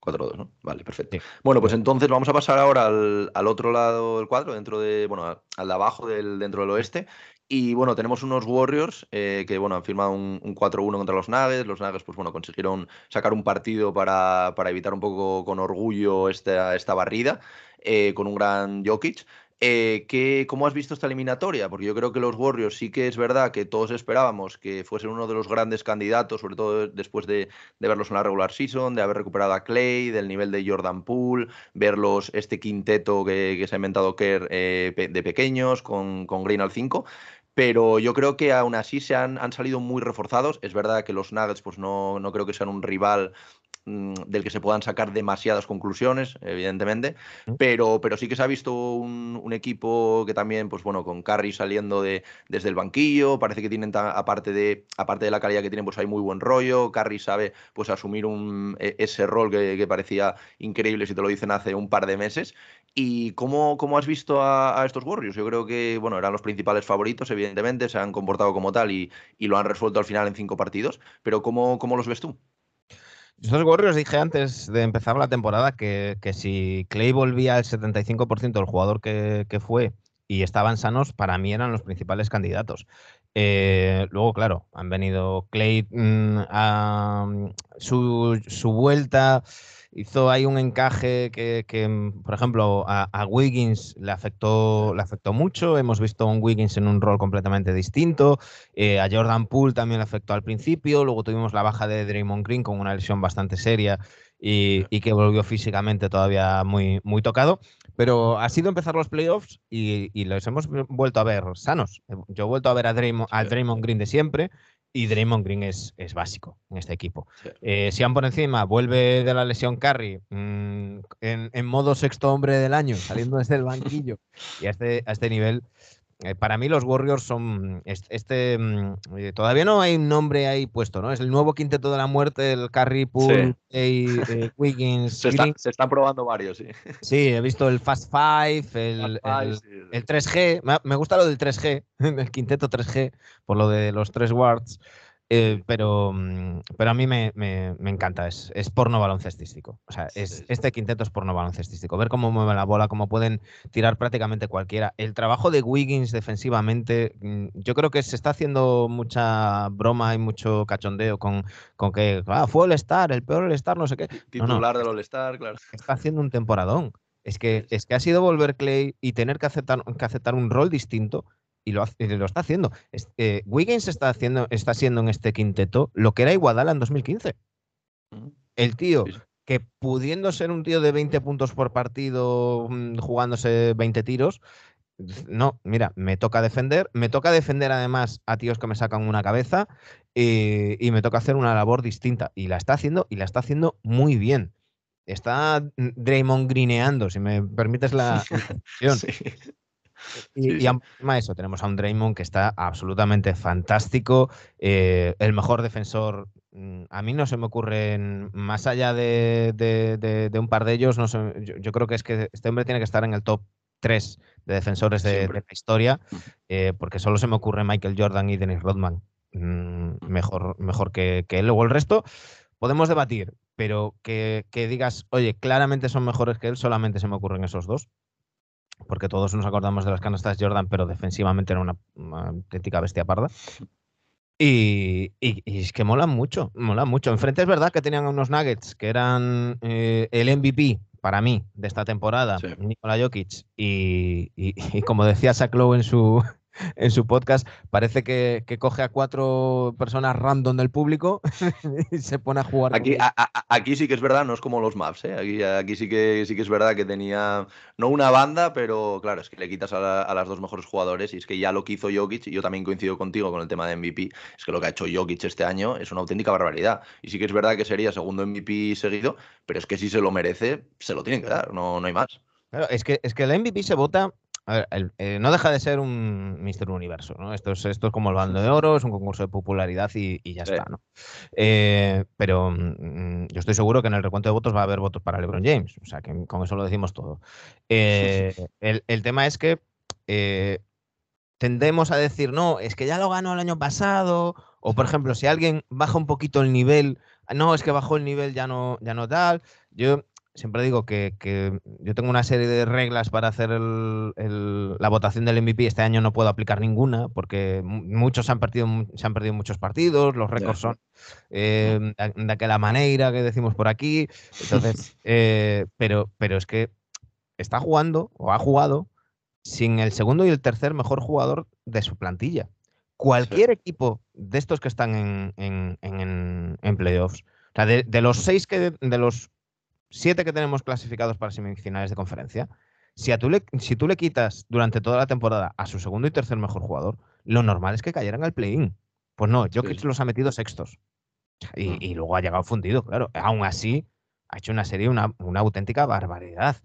4-2, ¿no? Vale, perfecto. Bueno, pues entonces vamos a pasar ahora al, al, otro lado del cuadro, dentro de, bueno, al de abajo del, dentro del oeste, y bueno, tenemos unos Warriors eh, que bueno, han firmado un, 4-1 contra los Nuggets. Los Nuggets pues, bueno, consiguieron sacar un partido para, para evitar un poco con orgullo esta, esta barrida eh, con un gran Jokic. Eh, ¿Cómo has visto esta eliminatoria? Porque yo creo que los Warriors sí que es verdad que todos esperábamos que fuesen uno de los grandes candidatos, sobre todo después de, verlos en la regular season, de haber recuperado a Clay, del nivel de Jordan Poole, verlos este quinteto que, se ha inventado Kerr de pequeños, con, con Green al 5 pero yo creo que aún así se han, han, salido muy reforzados. Es verdad que los Nuggets pues no, no creo que sean un rival del que se puedan sacar demasiadas conclusiones, evidentemente, pero, pero sí que se ha visto un, equipo que también, pues bueno, con Curry saliendo de, desde el banquillo, parece que tienen, aparte de, aparte de la calidad que tienen, pues hay muy buen rollo, Curry sabe pues asumir un, e, ese rol que, parecía increíble, si te lo dicen hace un par de meses, ¿Y cómo, cómo has visto a, estos Warriors? Yo creo que bueno, eran los principales favoritos, evidentemente, se han comportado como tal y, y lo han resuelto al final en cinco partidos, pero ¿cómo, cómo los ves tú? Estos Warriors dije antes de empezar la temporada que, si Clay volvía al 75% del jugador que, fue y estaban sanos, para mí eran los principales candidatos. Eh, luego, claro, han venido Clay mm, a su, su vuelta hizo ahí un encaje que, mm, por ejemplo, a, Wiggins le afectó, le afectó mucho. Hemos visto a un Wiggins en un rol completamente distinto. Eh, a Jordan Poole también le afectó al principio. Luego tuvimos la baja de Draymond Green con una lesión bastante seria y, que volvió físicamente todavía muy, muy tocado. Pero ha sido empezar los playoffs y, y, los hemos vuelto a ver sanos. Yo he vuelto a ver a a Draymond Green de siempre y Draymond Green es, es básico en este equipo. Eh, si van por encima, vuelve de la lesión Curry mm, en, modo sexto hombre del año, saliendo desde el banquillo y a este, a este nivel, eh, para mí los Warriors son este, mm, eh, todavía no hay un nombre ahí puesto, ¿no? Es el nuevo quinteto de la muerte, el Curry, Poole, eh, Wiggins. Se, están probando varios, sí. Sí, he visto el Fast Five, el, el, 3G. Me, gusta lo del 3G, el quinteto 3G, por lo de los tres wards. Eh, pero, mm, pero a mí me, encanta, es, es, porno baloncestístico. O sea, es, este quinteto es porno baloncestístico. Ver cómo mueve la bola, cómo pueden tirar prácticamente cualquiera. El trabajo de Wiggins defensivamente, mm, yo creo que se está haciendo mucha broma y mucho cachondeo con, con que ah, fue el Star, el peor el Star, no sé qué. Titular del All-Star, claro. Está haciendo un temporadón. Es que, es que ha sido volver Clay y tener que aceptar, que aceptar un rol distinto y lo, lo está haciendo. Eh, Wiggins está, haciendo, está siendo en este quinteto lo que era Iguadala en 2015. El tío que pudiendo ser un tío de 20 puntos por partido, mm, jugándose 20 tiros, no, mira, me toca defender, me toca defender además a tíos que me sacan una cabeza y, me toca hacer una labor distinta. Y la está haciendo y la está haciendo muy bien. Está Draymond grineando, si me permites la sí. Y, encima eso, tenemos a un Draymond que está absolutamente fantástico. Eh, el mejor defensor, mm, a mí no se me ocurre, más allá de, un par de ellos, no yo, creo que es que este hombre tiene que estar en el top 3 de defensores de, la historia, eh, porque solo se me ocurre Michael Jordan y Dennis Rodman. Mm, mejor, mejor que, él. Luego el resto podemos debatir, pero que, que digas, oye, claramente son mejores que él, solamente se me ocurren esos dos porque todos nos acordamos de las canastas Jordan, pero defensivamente era una, auténtica bestia parda. Y, es que molan mucho, molan mucho. Enfrente es verdad que tenían unos Nuggets que eran eh, el MVP para mí de esta temporada, Nikola Jokic, y, como decía Sack en su, en su podcast, parece que, coge a cuatro personas random del público y se pone a jugar. Aquí, aquí sí que es verdad, no es como los maps, ¿eh? aquí, aquí sí, que, sí que es verdad que tenía, no una banda, pero claro, es que le quitas a, a las dos mejores jugadores y es que ya lo que hizo Jokic, y yo también coincido contigo con el tema de MVP, es que lo que ha hecho Jokic este año es una auténtica barbaridad. Y sí que es verdad que sería segundo MVP seguido, pero es que si se lo merece, se lo tienen que dar, no, no hay más. Claro, es que, es que el MVP se vota eh, no deja de ser un Mister Universo, ¿no? Esto es, esto es como el bando de oro, es un concurso de popularidad y, ya está, ¿no? Eh, pero mm, yo estoy seguro que en el recuento de votos va a haber votos para LeBron James, o sea, que con eso lo decimos todo. Eh, el, tema es que tendemos a decir, no, es que ya lo ganó el año pasado, o por ejemplo, si alguien baja un poquito el nivel, no, es que bajó el nivel ya no, ya no tal. Yo siempre digo que, yo tengo una serie de reglas para hacer la votación del MVP. Este año no puedo aplicar ninguna porque muchos han perdido, se han perdido muchos partidos, los récords son eh, de, aquella manera que decimos por aquí. Entonces, eh, pero, pero es que está jugando o ha jugado sin el segundo y el tercer mejor jugador de su plantilla. Cualquier equipo de estos que están en, en, playoffs, o sea, de, de, los seis que de los siete que tenemos clasificados para semifinales de conferencia, si, a tú le, si tú le quitas durante toda la temporada a su segundo y tercer mejor jugador, lo normal es que cayeran al play-in. Pues no, Jokic los ha metido sextos. Y, luego ha llegado fundido, claro. Aún así, ha hecho una serie, una, una auténtica barbaridad.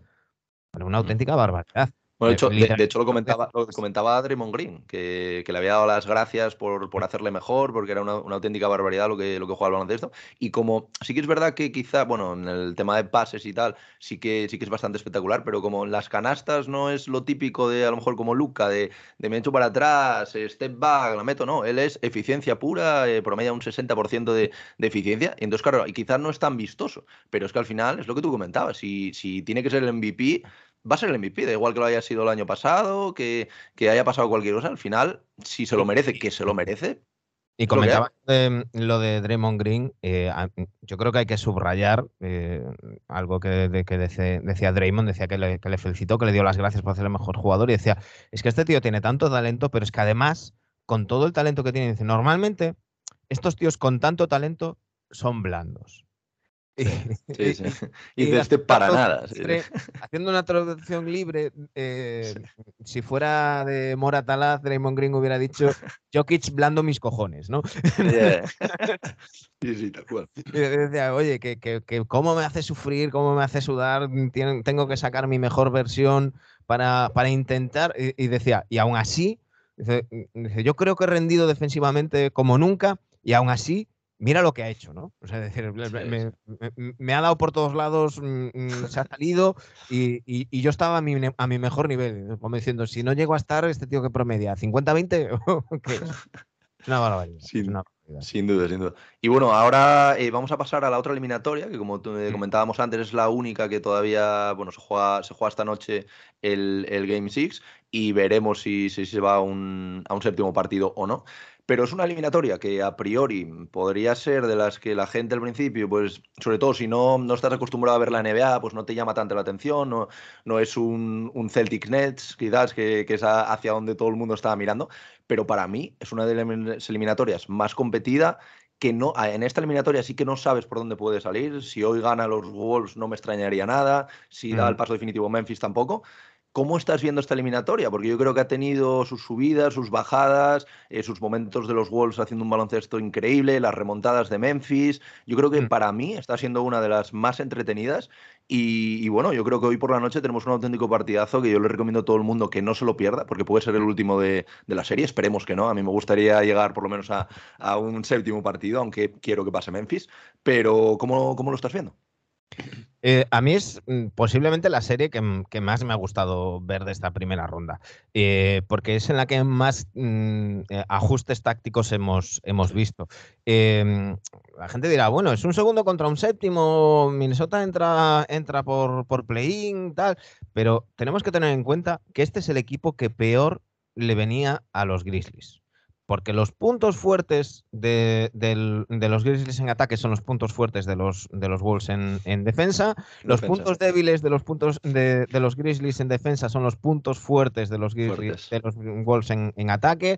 una auténtica barbaridad. Bueno, de, hecho, de, hecho, lo comentaba, lo comentaba Draymond Green, que, le había dado las gracias por, por hacerle mejor, porque era una, auténtica barbaridad lo que, lo que juega el baloncesto. Y como sí que es verdad que quizá, bueno, en el tema de pases y tal, sí que, sí que es bastante espectacular, pero como las canastas no es lo típico de a lo mejor como Luca, de, de me echo para atrás, step back, la meto, no, él es eficiencia pura, eh, promedia un 60% de, de eficiencia. Y entonces, claro, y quizás no es tan vistoso, pero es que al final es lo que tú comentabas, si, si tiene que ser el MVP va a ser el MVP, da igual que lo haya sido el año pasado, que, haya pasado cualquier cosa, al final, si se lo merece, que se lo merece. Y comentaba lo de Draymond Green, eh, yo creo que hay que subrayar eh, algo que, decía Draymond, decía que le, felicitó, que le dio las gracias por ser el mejor jugador y decía, es que este tío tiene tanto talento, pero es que además, con todo el talento que tiene, dice, normalmente estos tíos con tanto talento son blandos. Sí, sí. Y, de este para nada. Haciendo una traducción libre, eh, si fuera de Moratalaz, Draymond Green hubiera dicho Jokic blando mis cojones, ¿no? Sí, sí, tal cual. Y decía, oye, que, que, cómo me hace sufrir, cómo me hace sudar, tengo que sacar mi mejor versión para, para intentar. Y, decía, y aún así, dice, yo creo que he rendido defensivamente como nunca, y aún así mira lo que ha hecho, ¿no? O sea, decir, me, ha dado por todos lados, mm, mm, se ha salido y, yo estaba a mi, a mi, mejor nivel, como diciendo, si no llego a estar, este tío que promedia 50-20, es una barbaridad. Sin, sin, duda, sin duda. Y bueno, ahora eh, vamos a pasar a la otra eliminatoria, que como eh, comentábamos antes, es la única que todavía, bueno, se juega, se juega esta noche el, Game 6 y veremos si, si se va a un, a un séptimo partido o no. Pero es una eliminatoria que a priori podría ser de las que la gente al principio, pues sobre todo si no, no estás acostumbrado a ver la NBA, pues no te llama tanto la atención, no, no es un, un Celtic Nets quizás que, que, es hacia donde todo el mundo estaba mirando, pero para mí es una de las eliminatorias más competida que no, en esta eliminatoria sí que no sabes por dónde puede salir. Si hoy gana los Wolves no me extrañaría nada. Si da el paso definitivo Memphis tampoco. ¿Cómo estás viendo esta eliminatoria? Porque yo creo que ha tenido sus subidas, sus bajadas, eh, sus momentos de los Wolves haciendo un baloncesto increíble, las remontadas de Memphis. Yo creo que mm. para mí está siendo una de las más entretenidas. Y, bueno, yo creo que hoy por la noche tenemos un auténtico partidazo que yo le recomiendo a todo el mundo que no se lo pierda, porque puede ser el último de, la serie. Esperemos que no. A mí me gustaría llegar por lo menos a, un séptimo partido, aunque quiero que pase Memphis. Pero, ¿cómo, cómo lo estás viendo? Eh, a mí es mm, posiblemente la serie que, más me ha gustado ver de esta primera ronda, eh, porque es en la que más mm, eh, ajustes tácticos hemos, hemos visto. La gente dirá, bueno, es un segundo contra un séptimo, Minnesota entra, entra por, por play-in, tal, pero tenemos que tener en cuenta que este es el equipo que peor le venía a los Grizzlies porque los puntos fuertes de, los Grizzlies en ataque son los puntos fuertes de los, de los Wolves en, defensa. Los puntos débiles de los puntos de, los Grizzlies en defensa son los puntos fuertes de los Grizzlies de los Wolves en, ataque.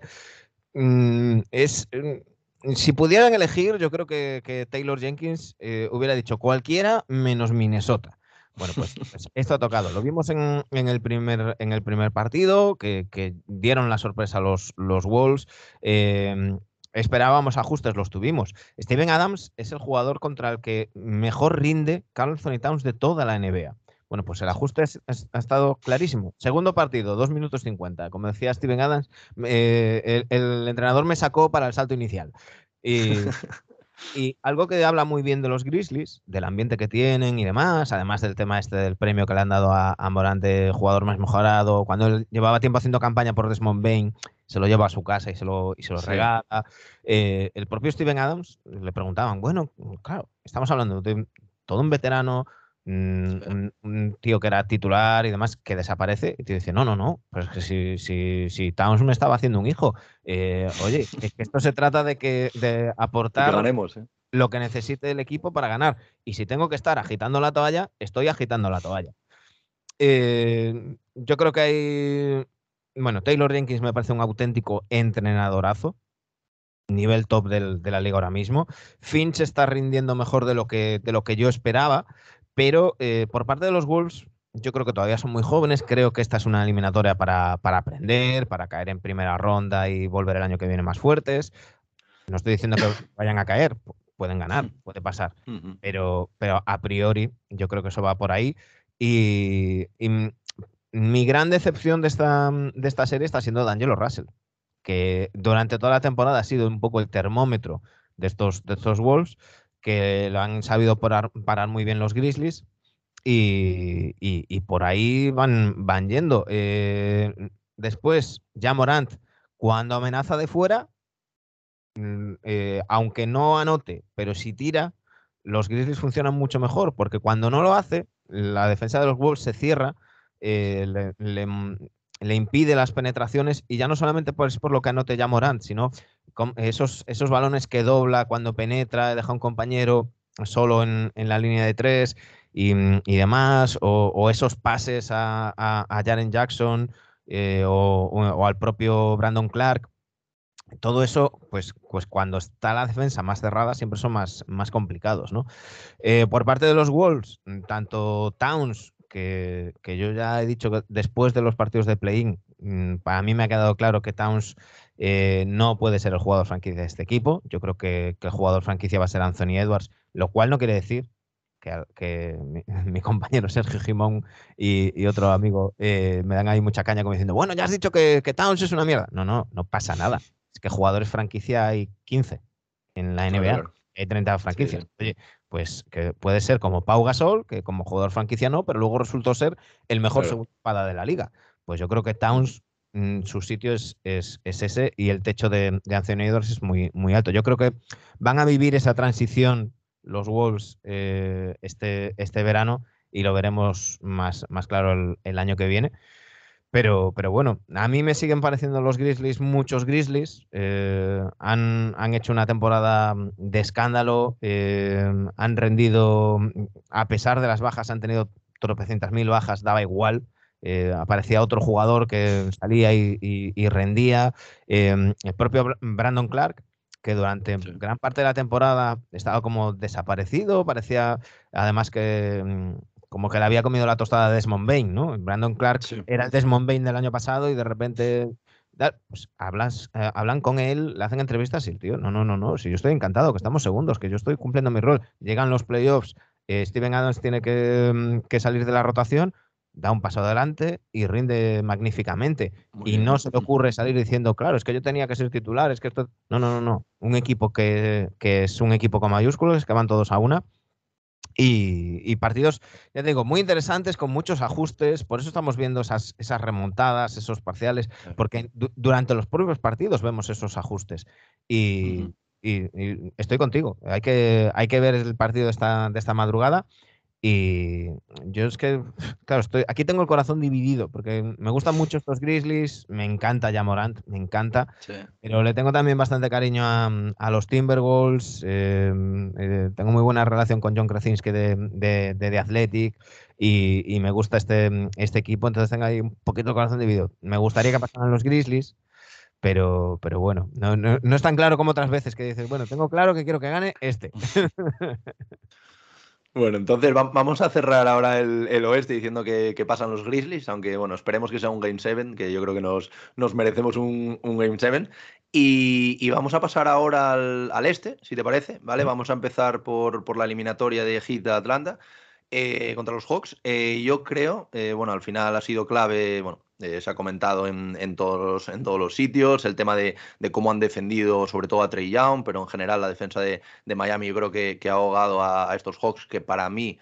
Mm, es mm, si pudieran elegir, yo creo que, Taylor Jenkins eh, hubiera dicho cualquiera menos Minnesota. Bueno, pues, esto ha tocado. Lo vimos en, el, primer, partido, que, dieron la sorpresa a los, los Wolves. Em, esperábamos ajustes, los tuvimos. Steven Adams es el jugador contra el que mejor rinde Carl Anthony Towns de toda la NBA. Bueno, pues el ajuste ha estado clarísimo. Segundo partido, 2 minutos 50. Como decía Steven Adams, eh, el, el, entrenador me sacó para el salto inicial. Y, Y algo que habla muy bien de los Grizzlies, del ambiente que tienen y demás, además del tema este del premio que le han dado a, a Morant de jugador más mejorado, cuando él llevaba tiempo haciendo campaña por Desmond Bain, se lo lleva a su casa y se lo, y se lo regala. Eh, el propio Steven Adams le preguntaban, bueno, claro, estamos hablando de todo un veterano, Un, tío que era titular y demás que desaparece y te dice, no, no, no, pues que si, si, si Towns me estaba haciendo un hijo, eh, oye, es que esto se trata de que de aportar ¿eh? lo que necesite el equipo para ganar. Y si tengo que estar agitando la toalla, estoy agitando la toalla. Eh, yo creo que hay, bueno, Taylor Jenkins me parece un auténtico entrenadorazo nivel top de la liga ahora mismo. Finch está rindiendo mejor de lo que, de lo que yo esperaba, pero eh, por parte de los Wolves, yo creo que todavía son muy jóvenes. Creo que esta es una eliminatoria para, aprender, para caer en primera ronda y volver el año que viene más fuertes. No estoy diciendo que vayan a caer, pueden ganar, puede pasar. Pero, pero a priori, yo creo que eso va por ahí. Y, mi gran decepción de esta, de esta serie está siendo D'Angelo Russell, que durante toda la temporada ha sido un poco el termómetro de estos, de estos Wolves que lo han sabido parar, muy bien los Grizzlies y, por ahí van, van yendo. Eh, después, ya Morant, cuando amenaza de fuera, mm, eh, aunque no anote, pero si tira, los Grizzlies funcionan mucho mejor, porque cuando no lo hace, la defensa de los Wolves se cierra, eh, le, impide las penetraciones y ya no solamente por, por lo que anote ya Morant, sino esos, esos balones que dobla cuando penetra, deja un compañero solo en, la línea de tres y, demás, o, esos pases a, a, Jaren Jackson eh, o, al propio Brandon Clark. Todo eso, pues, pues cuando está la defensa más cerrada, siempre son más, más complicados, ¿no? Eh, por parte de los Wolves, tanto Towns, que, que, yo ya he dicho que después de los partidos de play-in, mm, para mí me ha quedado claro que Towns eh, no puede ser el jugador franquicia de este equipo. Yo creo que, el jugador franquicia va a ser Anthony Edwards, lo cual no quiere decir que, mi, compañero Sergio Gimón y, otro amigo eh, me dan ahí mucha caña como diciendo, bueno, ya has dicho que, Towns es una mierda. No, no, no pasa nada. Es que jugadores franquicia hay 15 en la NBA. Hay 30 franquicias. Oye, pues que puede ser como Pau Gasol, que como jugador franquicia no, pero luego resultó ser el mejor segundo espada de la liga. Pues yo creo que Towns Mm, su sitio es, es, ese y el techo de, de es muy, muy alto. Yo creo que van a vivir esa transición los Wolves eh, este, este verano y lo veremos más, más claro el, año que viene. Pero, pero, bueno, a mí me siguen pareciendo los Grizzlies muchos Grizzlies. Eh, han, han, hecho una temporada de escándalo, eh, han rendido, a pesar de las bajas, han tenido tropecientas mil bajas, daba igual. Eh, aparecía otro jugador que salía y, rendía. Em, el propio Brandon Clark, que durante gran parte de la temporada estaba como desaparecido, parecía además que mm, como que le había comido la tostada de Desmond Bain, ¿no? Brandon Clark era el Desmond Bain del año pasado y de repente pues hablas, eh, hablan con él, le hacen entrevistas y el tío, no, no, no, no, si yo estoy encantado, que estamos segundos, que yo estoy cumpliendo mi rol. Llegan los playoffs, eh, Steven Adams tiene que, mm, que, salir de la rotación, da un paso adelante y rinde magníficamente. y no se le ocurre salir diciendo, claro, es que yo tenía que ser titular, es que esto... No, no, no, no. Un equipo que, es un equipo con mayúsculos, que van todos a una. Y, partidos, ya te digo, muy interesantes, con muchos ajustes. Por eso estamos viendo esas, esas remontadas, esos parciales, porque durante los propios partidos vemos esos ajustes. Y, estoy contigo. Hay que, hay que ver el partido de esta, de esta madrugada Y yo es que, claro, estoy, aquí tengo el corazón dividido, porque me gustan mucho estos Grizzlies, me encanta Jamorant, me encanta, pero le tengo también bastante cariño a, los Timberwolves, em, eh, tengo muy buena relación con John Krasinski de, de, de, Athletic y, me gusta este, este equipo, entonces tengo ahí un poquito el corazón dividido. Me gustaría que pasaran los Grizzlies, pero, pero bueno, no, no, es tan claro como otras veces que dices, bueno, tengo claro que quiero que gane este. Bueno, entonces vamos a cerrar ahora el, oeste diciendo que, pasan los Grizzlies, aunque bueno, esperemos que sea un Game 7, que yo creo que nos, nos merecemos un, Game 7. Y, vamos a pasar ahora al, este, si te parece, ¿vale? Vamos a empezar por, por la eliminatoria de Heat de Atlanta. Eh, contra los Hawks. Eh, yo creo, eh, bueno, al final ha sido clave, bueno, se ha comentado en, todos, en todos los sitios, el tema de, cómo han defendido sobre todo a Trey Young, pero en general la defensa de, Miami creo que, ha ahogado a, estos Hawks, que para mí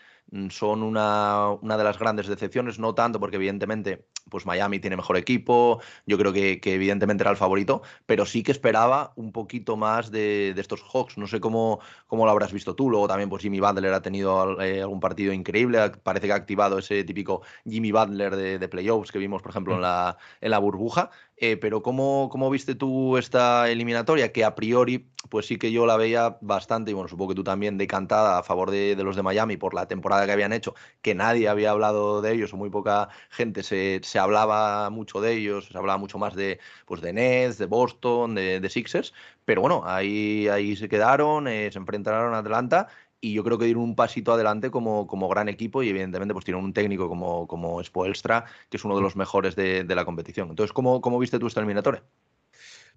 son una, una de las grandes decepciones, no tanto porque evidentemente pues Miami tiene mejor equipo, yo creo que, evidentemente era el favorito, pero sí que esperaba un poquito más de, estos Hawks. No sé cómo, cómo lo habrás visto tú. Luego también pues Jimmy Butler ha tenido eh, algún partido increíble, parece que ha activado ese típico Jimmy Butler de, playoffs que vimos, por ejemplo, en la, en la burbuja. Eh, pero ¿cómo, ¿cómo, viste tú esta eliminatoria? Que a priori, pues sí que yo la veía bastante, y bueno, supongo que tú también decantada a favor de, los de Miami por la temporada que habían hecho, que nadie había hablado de ellos, o muy poca gente se, hablaba mucho de ellos, se hablaba mucho más de, pues de Nets, de Boston, de, Sixers, pero bueno, ahí, ahí se quedaron, eh, se enfrentaron a Atlanta y yo creo que dieron un pasito adelante como, como gran equipo y evidentemente pues tienen un técnico como, como Spoelstra, que es uno de los mejores de, la competición. Entonces, ¿cómo, ¿cómo, viste tú esta eliminatoria?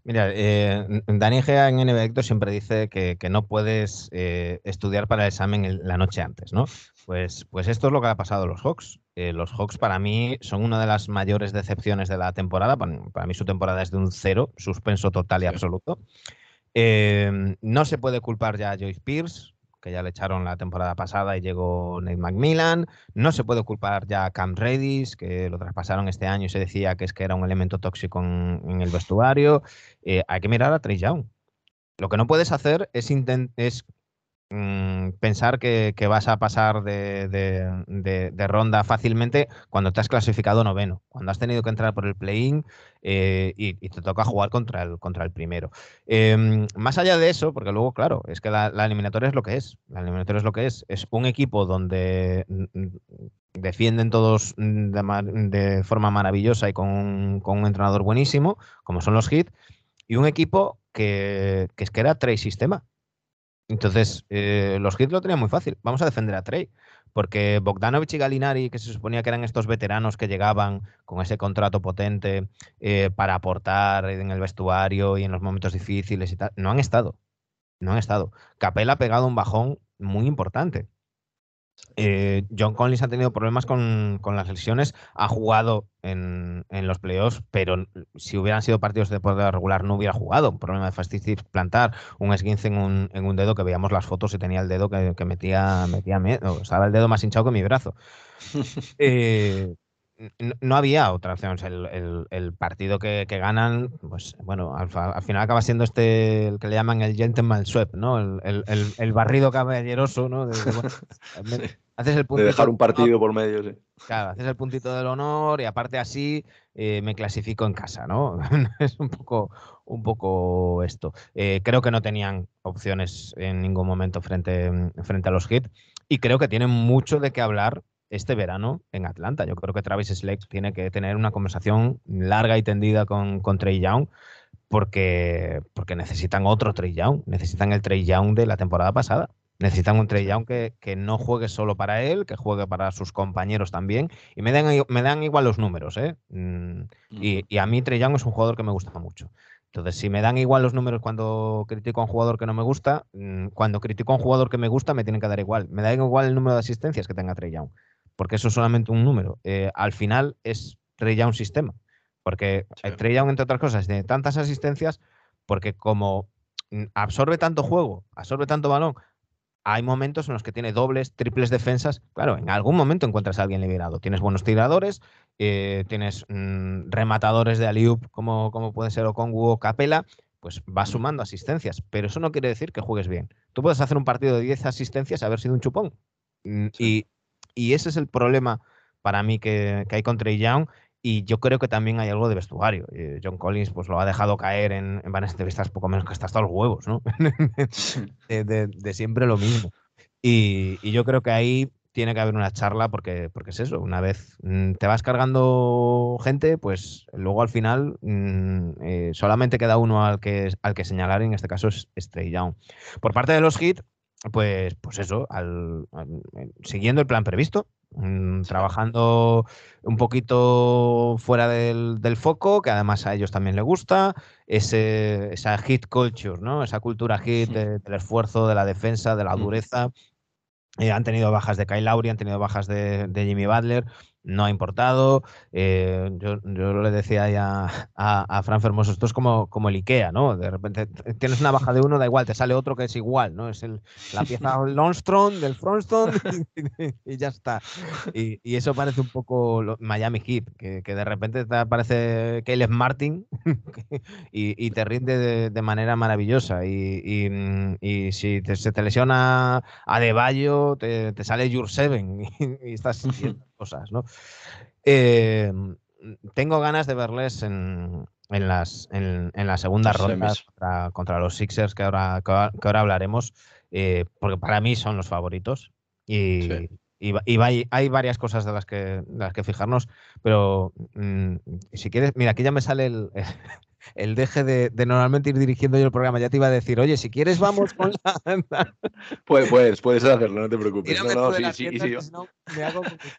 Mira, eh, Dani Gea en NBA siempre dice que, no puedes eh, estudiar para el examen la noche antes, ¿no? Pues, pues esto es lo que ha pasado a los Hawks. Eh, los Hawks para mí son una de las mayores decepciones de la temporada. Para, mí su temporada es de un cero, suspenso total y absoluto. No se puede culpar ya a Joyce Pierce, que ya le echaron la temporada pasada y llegó Nate McMillan. No se puede culpar ya a Cam Redis, que lo traspasaron este año y se decía que es que era un elemento tóxico en, el vestuario. Eh, hay que mirar a Trey Young. Lo que no puedes hacer es, es Mm, pensar que, vas a pasar de, ronda fácilmente cuando te has clasificado noveno, cuando has tenido que entrar por el play-in eh, y, te toca jugar contra el, contra el primero. Em, más allá de eso, porque luego, claro, es que la, eliminatoria es lo que es. La eliminatoria es lo que es. Es un equipo donde defienden todos de, forma maravillosa y con un, entrenador buenísimo, como son los Hit, y un equipo que, que es que era Trey Sistema. Entonces, eh, los Hits lo tenían muy fácil. Vamos a defender a Trey. Porque Bogdanovich y Galinari, que se suponía que eran estos veteranos que llegaban con ese contrato potente eh, para aportar en el vestuario y en los momentos difíciles y tal, no han estado. No han estado. Capela ha pegado un bajón muy importante. Eh, John Collins ha tenido problemas con, las lesiones, ha jugado en, los playoffs, pero si hubieran sido partidos de temporada regular no hubiera jugado. Un problema de fascitis plantar, un esguince en un, en un, dedo que veíamos las fotos y tenía el dedo que, metía, metía o estaba el dedo más hinchado que mi brazo. Eh, no, había otra opción. el, partido que, ganan, pues bueno, al, final acaba siendo este, el que le llaman el gentleman sweep, ¿no? El, barrido caballeroso, ¿no? haces el de dejar un partido por medio, sí. Claro, haces el puntito del honor y aparte así eh, me clasifico en casa, ¿no? es un poco, un poco esto. Eh, creo que no tenían opciones en ningún momento frente, frente a los hits y creo que tienen mucho de qué hablar este verano en Atlanta. Yo creo que Travis Slade tiene que tener una conversación larga y tendida con, con Trey Young porque, porque necesitan otro Trey Young, necesitan el Trey Young de la temporada pasada. Necesitan un Trey Young que, que, no juegue solo para él, que juegue para sus compañeros también. Y me dan, me dan igual los números, ¿eh? Mm, y, y, a mí Trey Young es un jugador que me gusta mucho. Entonces, si me dan igual los números cuando critico a un jugador que no me gusta, mm, cuando critico a un jugador que me gusta, me tienen que dar igual. Me da igual el número de asistencias que tenga Trey Young porque eso es solamente un número. Eh, al final es Trey Young sistema, porque sí. Trey Young, entre otras cosas, tiene tantas asistencias, porque como absorbe tanto juego, absorbe tanto balón, hay momentos en los que tiene dobles, triples defensas. Claro, en algún momento encuentras a alguien liberado. Tienes buenos tiradores, eh, tienes mm, rematadores de Aliup, como, como puede ser Okongu o Capela, pues va sumando asistencias. Pero eso no quiere decir que juegues bien. Tú puedes hacer un partido de 10 asistencias, haber sido un chupón. Mm, y Y ese es el problema para mí que, hay con Trey Young. Y yo creo que también hay algo de vestuario. Eh, John Collins pues lo ha dejado caer en, varias entrevistas poco menos que hasta hasta los huevos, ¿no? de, siempre lo mismo. Y, y, yo creo que ahí tiene que haber una charla porque, porque es eso, una vez mm, te vas cargando gente, pues luego al final mm, eh, solamente queda uno al que, al que señalar, en este caso es Stray Down. Por parte de los hits, pues, pues eso, al, siguiendo el plan previsto, mm, trabajando un poquito fuera del, foco, que además a ellos también les gusta, ese, esa hit culture, ¿no? esa cultura hit del esfuerzo, de la defensa, de la dureza. Eh, han tenido bajas de Kyle Lowry, han tenido bajas de, Jimmy Butler, no ha importado. Eh, yo, le decía ya a, a, Fran Fermoso, esto es como, como el IKEA, ¿no? De repente tienes una baja de uno, da igual, te sale otro que es igual, ¿no? Es el, la pieza Longstrom del Frontstone y, ya está. Y, eso parece un poco Miami Heat, que, de repente te aparece Caleb Martin y, te rinde de, manera maravillosa. Y, si se te lesiona a De Bayo, te, sale Your Seven y, estás cosas, ¿no? Eh, tengo ganas de verles en, las, en, la segunda ronda contra, los Sixers, que ahora, que ahora hablaremos, eh, porque para mí son los favoritos. Y, hay varias cosas de las que, las que fijarnos, pero mm, si quieres, mira, aquí ya me sale el, el deje de, normalmente ir dirigiendo yo el programa. Ya te iba a decir, oye, si quieres vamos con la... puedes, puedes, puedes hacerlo, no te preocupes. No, no, sí, sí, sí,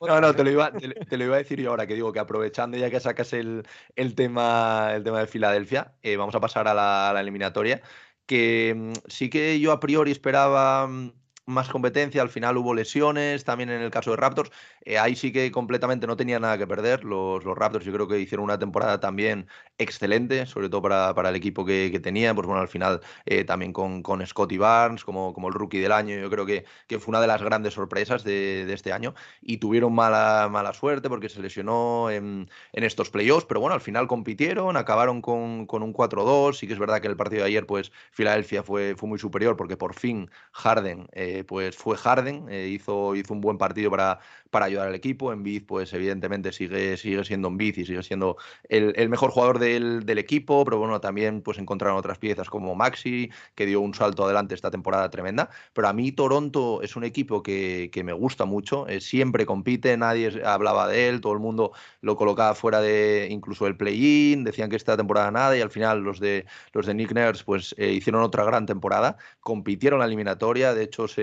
no, no, te lo, iba, te, lo, iba, a decir yo ahora, que digo que aprovechando ya que sacas el, el tema, el tema de Filadelfia, eh, vamos a pasar a la, a la eliminatoria, que mm, sí que yo a priori esperaba mm, más competencia, al final hubo lesiones, también en el caso de Raptors, eh, ahí sí que completamente no tenía nada que perder, los, los, Raptors yo creo que hicieron una temporada también excelente, sobre todo para, para el equipo que, que tenía, pues bueno, al final eh, también con, con Scotty Barnes como, como el rookie del año, yo creo que, que fue una de las grandes sorpresas de, de, este año. Y tuvieron mala, mala suerte porque se lesionó en, en estos playoffs, pero bueno, al final compitieron, acabaron con, con un 4-2, sí que es verdad que el partido de ayer pues Filadelfia fue, fue muy superior porque por fin Harden... Eh, pues fue Harden, eh, hizo, hizo un buen partido para, para ayudar al equipo. Embiid, pues evidentemente sigue, sigue siendo Embiid y sigue siendo el, mejor jugador del, equipo, pero bueno, también pues encontraron otras piezas como Maxi, que dio un salto adelante esta temporada tremenda. Pero a mí Toronto es un equipo que, me gusta mucho, eh, siempre compite, nadie hablaba de él, todo el mundo lo colocaba fuera de incluso el play-in, decían que esta temporada nada y al final los de, los de Nick Nurse pues eh, hicieron otra gran temporada, compitieron la eliminatoria, de hecho se,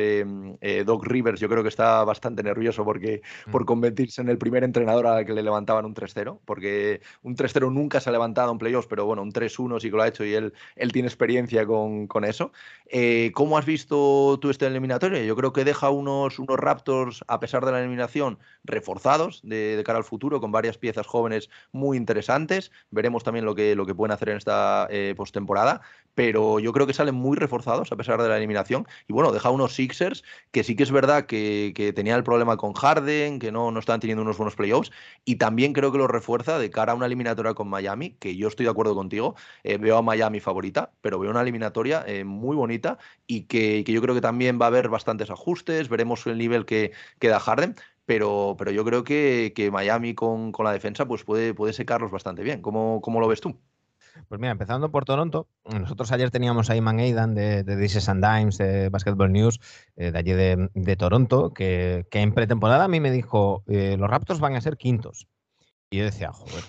eh, Doc Rivers yo creo que está bastante nervioso porque Mm. por convertirse en el primer entrenador a que le levantaban un 3-0, porque un 3-0 nunca se ha levantado en playoffs, pero bueno, un 3-1 sí que lo ha hecho y él, él tiene experiencia con, con eso. Eh, ¿Cómo has visto tú este eliminatorio? Yo creo que deja unos, unos Raptors, a pesar de la eliminación, reforzados de, cara al futuro, con varias piezas jóvenes muy interesantes. Veremos también lo que, lo que pueden hacer en esta eh, postemporada, pero yo creo que salen muy reforzados a pesar de la eliminación. Y bueno, deja unos Que sí que es verdad que, que tenía el problema con Harden que no, no están teniendo unos buenos playoffs, y también creo que lo refuerza de cara a una eliminatoria con Miami, que yo estoy de acuerdo contigo, eh, veo a Miami favorita, pero veo una eliminatoria eh, muy bonita y que, yo creo que también va a haber bastantes ajustes, veremos el nivel que, queda da Harden, pero, pero yo creo que, que Miami con, con, la defensa pues puede, puede secarlos bastante bien. ¿Cómo, cómo lo ves tú? Pues mira, empezando por Toronto, nosotros ayer teníamos a Iman Aidan de, de This and Dimes, de Basketball News, eh, de allí de, Toronto, que, en pretemporada a mí me dijo, eh, los Raptors van a ser quintos. Y yo decía, joder,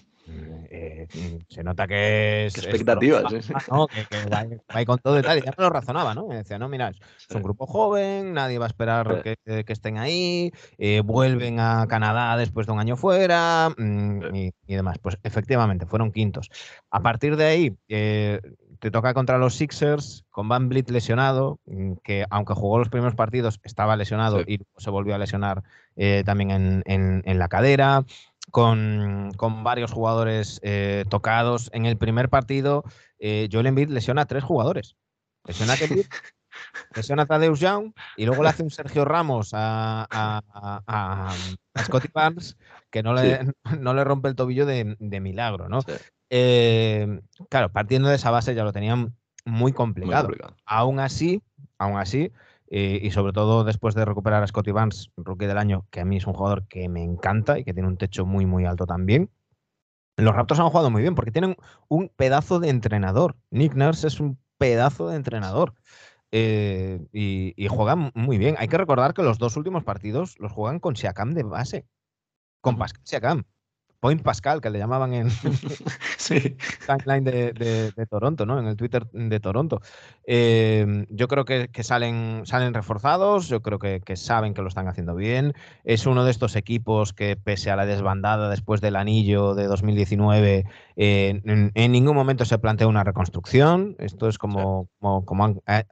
eh, se nota que es. expectativas, Que, va, con todo y tal. Y ya me lo razonaba, ¿no? Me decía, no, mira, es, un grupo joven, nadie va a esperar que, estén ahí, eh, vuelven a Canadá después de un año fuera mm, y, demás. Pues efectivamente, fueron quintos. A partir de ahí, eh, te toca contra los Sixers, con Van Blit lesionado, mm, que aunque jugó los primeros partidos, estaba lesionado y se volvió a lesionar también en, en la cadera con, varios jugadores eh, tocados. En el primer partido, eh, Joel Embiid lesiona a tres jugadores. Lesiona a Kevin, lesiona a Tadeusz Young y luego le hace un Sergio Ramos a, a, Scotty Barnes que no le, no le rompe el tobillo de, milagro, ¿no? Eh, claro, partiendo de esa base ya lo tenían muy complicado. Aún así, aún así, eh, y sobre todo después de recuperar a Scotty Vance, rookie del año, que a mí es un jugador que me encanta y que tiene un techo muy, muy alto también. Los Raptors han jugado muy bien porque tienen un pedazo de entrenador. Nick Nurse es un pedazo de entrenador. Eh, y, juegan muy bien. Hay que recordar que los dos últimos partidos los juegan con Siakam de base. Con Pascal Siakam. Point Pascal, que le llamaban en sí. timeline de, Toronto, ¿no? En el Twitter de Toronto. Em, yo creo que, salen, salen reforzados, yo creo que, saben que lo están haciendo bien. Es uno de estos equipos que, pese a la desbandada después del anillo de 2019, eh, en, ningún momento se plantea una reconstrucción. Esto es como, como, eh,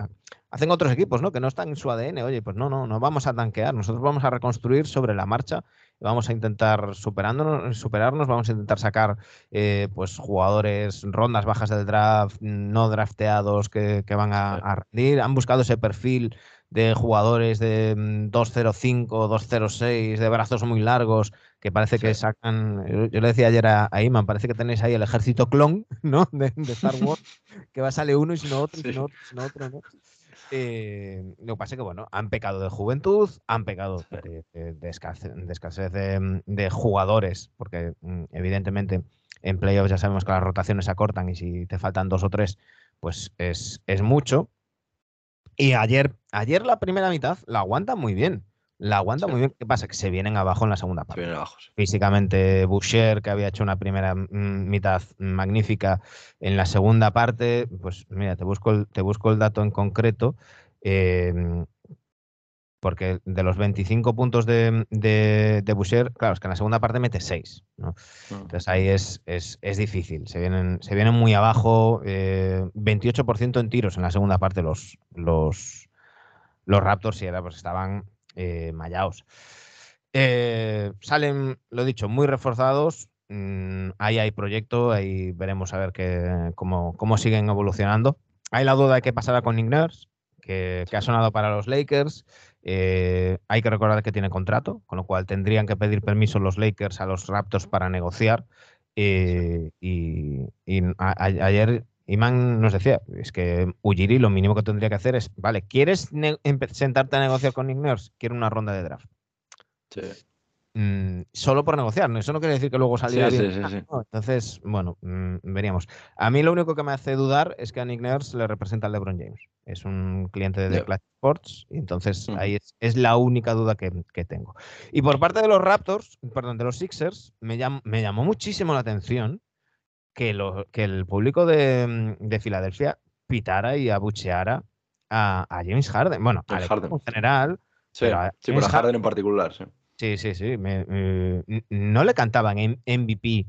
hacen otros equipos, ¿no? Que no están en su ADN. Oye, pues no, no, no vamos a tanquear. Nosotros vamos a reconstruir sobre la marcha vamos a intentar superándonos, superarnos, vamos a intentar sacar eh, pues jugadores rondas bajas del draft, no drafteados que, van a, rendir. Han buscado ese perfil de jugadores de 2.05, mm, 2.06, de brazos muy largos, que parece que sacan. Yo, le decía ayer a, Iman, parece que tenéis ahí el ejército clon, ¿no? De, Star Wars, que va a salir uno y si no otro, y si no otro, si no otro, ¿no? Eh, lo que pasa es que, bueno, han pecado de juventud, han pecado de, escasez, de, jugadores, porque mm, evidentemente en playoffs ya sabemos que las rotaciones se acortan y si te faltan dos o tres, pues es, es mucho. Y ayer, ayer la primera mitad la aguanta muy bien la aguanta muy bien. ¿Qué pasa? Que se vienen abajo en la segunda parte. Abajo, Físicamente, Boucher, que había hecho una primera mm, mitad magnífica, en la segunda parte, pues mira, te busco el, te busco el dato en concreto. Em, porque de los 25 puntos de, de, Boucher, claro, es que en la segunda parte mete 6. ¿no? Mm. Entonces ahí es, es, difícil. Se vienen, se vienen muy abajo. 28% eh, en tiros en la segunda parte los, los, los Raptors, y era, pues estaban eh, mayaos. Eh, salen, lo dicho, muy reforzados. Mm, ahí hay proyecto, ahí veremos a ver que, cómo, cómo, siguen evolucionando. Hay la duda de qué pasará con Nick Nurse, que, ha sonado para los Lakers. Eh, hay que recordar que tiene contrato, con lo cual tendrían que pedir permiso los Lakers a los Raptors para negociar. y, ayer Iman nos decía, es que Ujiri lo mínimo que tendría que hacer es, vale, ¿quieres sentarte a negociar con Nick Nurse? Quiero una ronda de draft. Sí. Mm, solo por negociar, eso no quiere decir que luego saliera bien. Sí, sí, entonces, bueno, mm, veríamos. A mí lo único que me hace dudar es que a Nick Nurse le representa a LeBron James. Es un cliente de Clash Sports, y entonces ahí es, la única duda que, tengo. Y por parte de los Raptors, perdón, de los Sixers, me, me llamó muchísimo la atención que, lo, que el público de, de, Filadelfia pitara y abucheara a, a James Harden. Bueno, a Harden. en general. Sí, pero a, sí, Harden, en particular, sí. Sí, sí, sí. no le cantaban MVP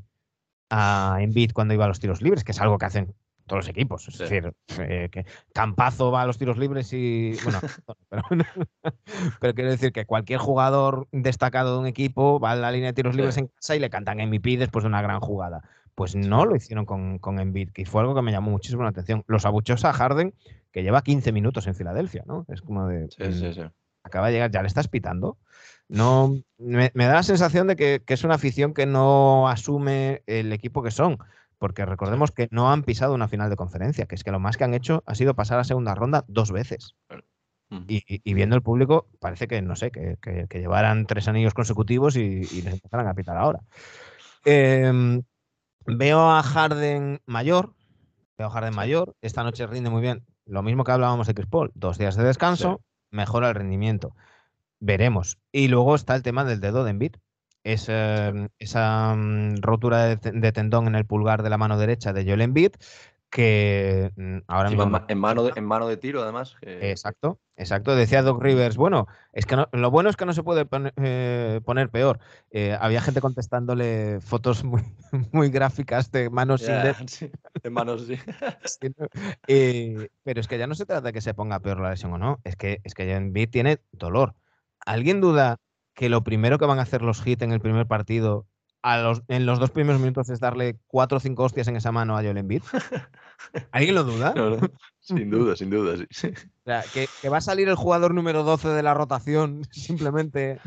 a Embiid cuando iba a los tiros libres, que es algo que hacen todos los equipos. Es decir, eh, que Campazo va a los tiros libres y. Bueno, pero, pero, quiero decir que cualquier jugador destacado de un equipo va a la línea de tiros libres en casa y le cantan MVP después de una gran jugada. Pues no lo hicieron con, con Embiid, que fue algo que me llamó muchísimo la atención. Los abucheos a Harden, que lleva 15 minutos en Filadelfia, ¿no? Es como de. Sí, sí, mm, sí. Acaba de llegar, ya le estás pitando. No, me, da la sensación de que, es una afición que no asume el equipo que son, porque recordemos que no han pisado una final de conferencia, que es que lo más que han hecho ha sido pasar a segunda ronda dos veces. Y, viendo el público, parece que, no sé, que, llevaran tres anillos consecutivos y, les empezaran a pitar ahora. Eh, Veo a Harden mayor, veo a Harden mayor, esta noche rinde muy bien. Lo mismo que hablábamos de Chris Paul, dos días de descanso, mejora el rendimiento. Veremos. Y luego está el tema del dedo de Embiid. esa mm, rotura de, tendón en el pulgar de la mano derecha de Joel Embiid, que mm, ahora mismo... En mano, de, en mano de tiro, además. Exacto, exacto. Decía Doc Rivers, bueno, es que lo bueno es que no se puede eh, poner peor. Eh, había gente contestándole fotos muy, muy gráficas de manos sin de manos, sí. Eh, pero es que ya no se trata de que se ponga peor la lesión o no, es que, es que Embiid tiene dolor. ¿Alguien duda que lo primero que van a hacer los hits en el primer partido en los dos primeros minutos es darle cuatro o cinco hostias en esa mano a Joel Embiid? ¿Alguien lo duda? Sin duda, sin duda, sí. O sea, que, va a salir el jugador número 12 de la rotación simplemente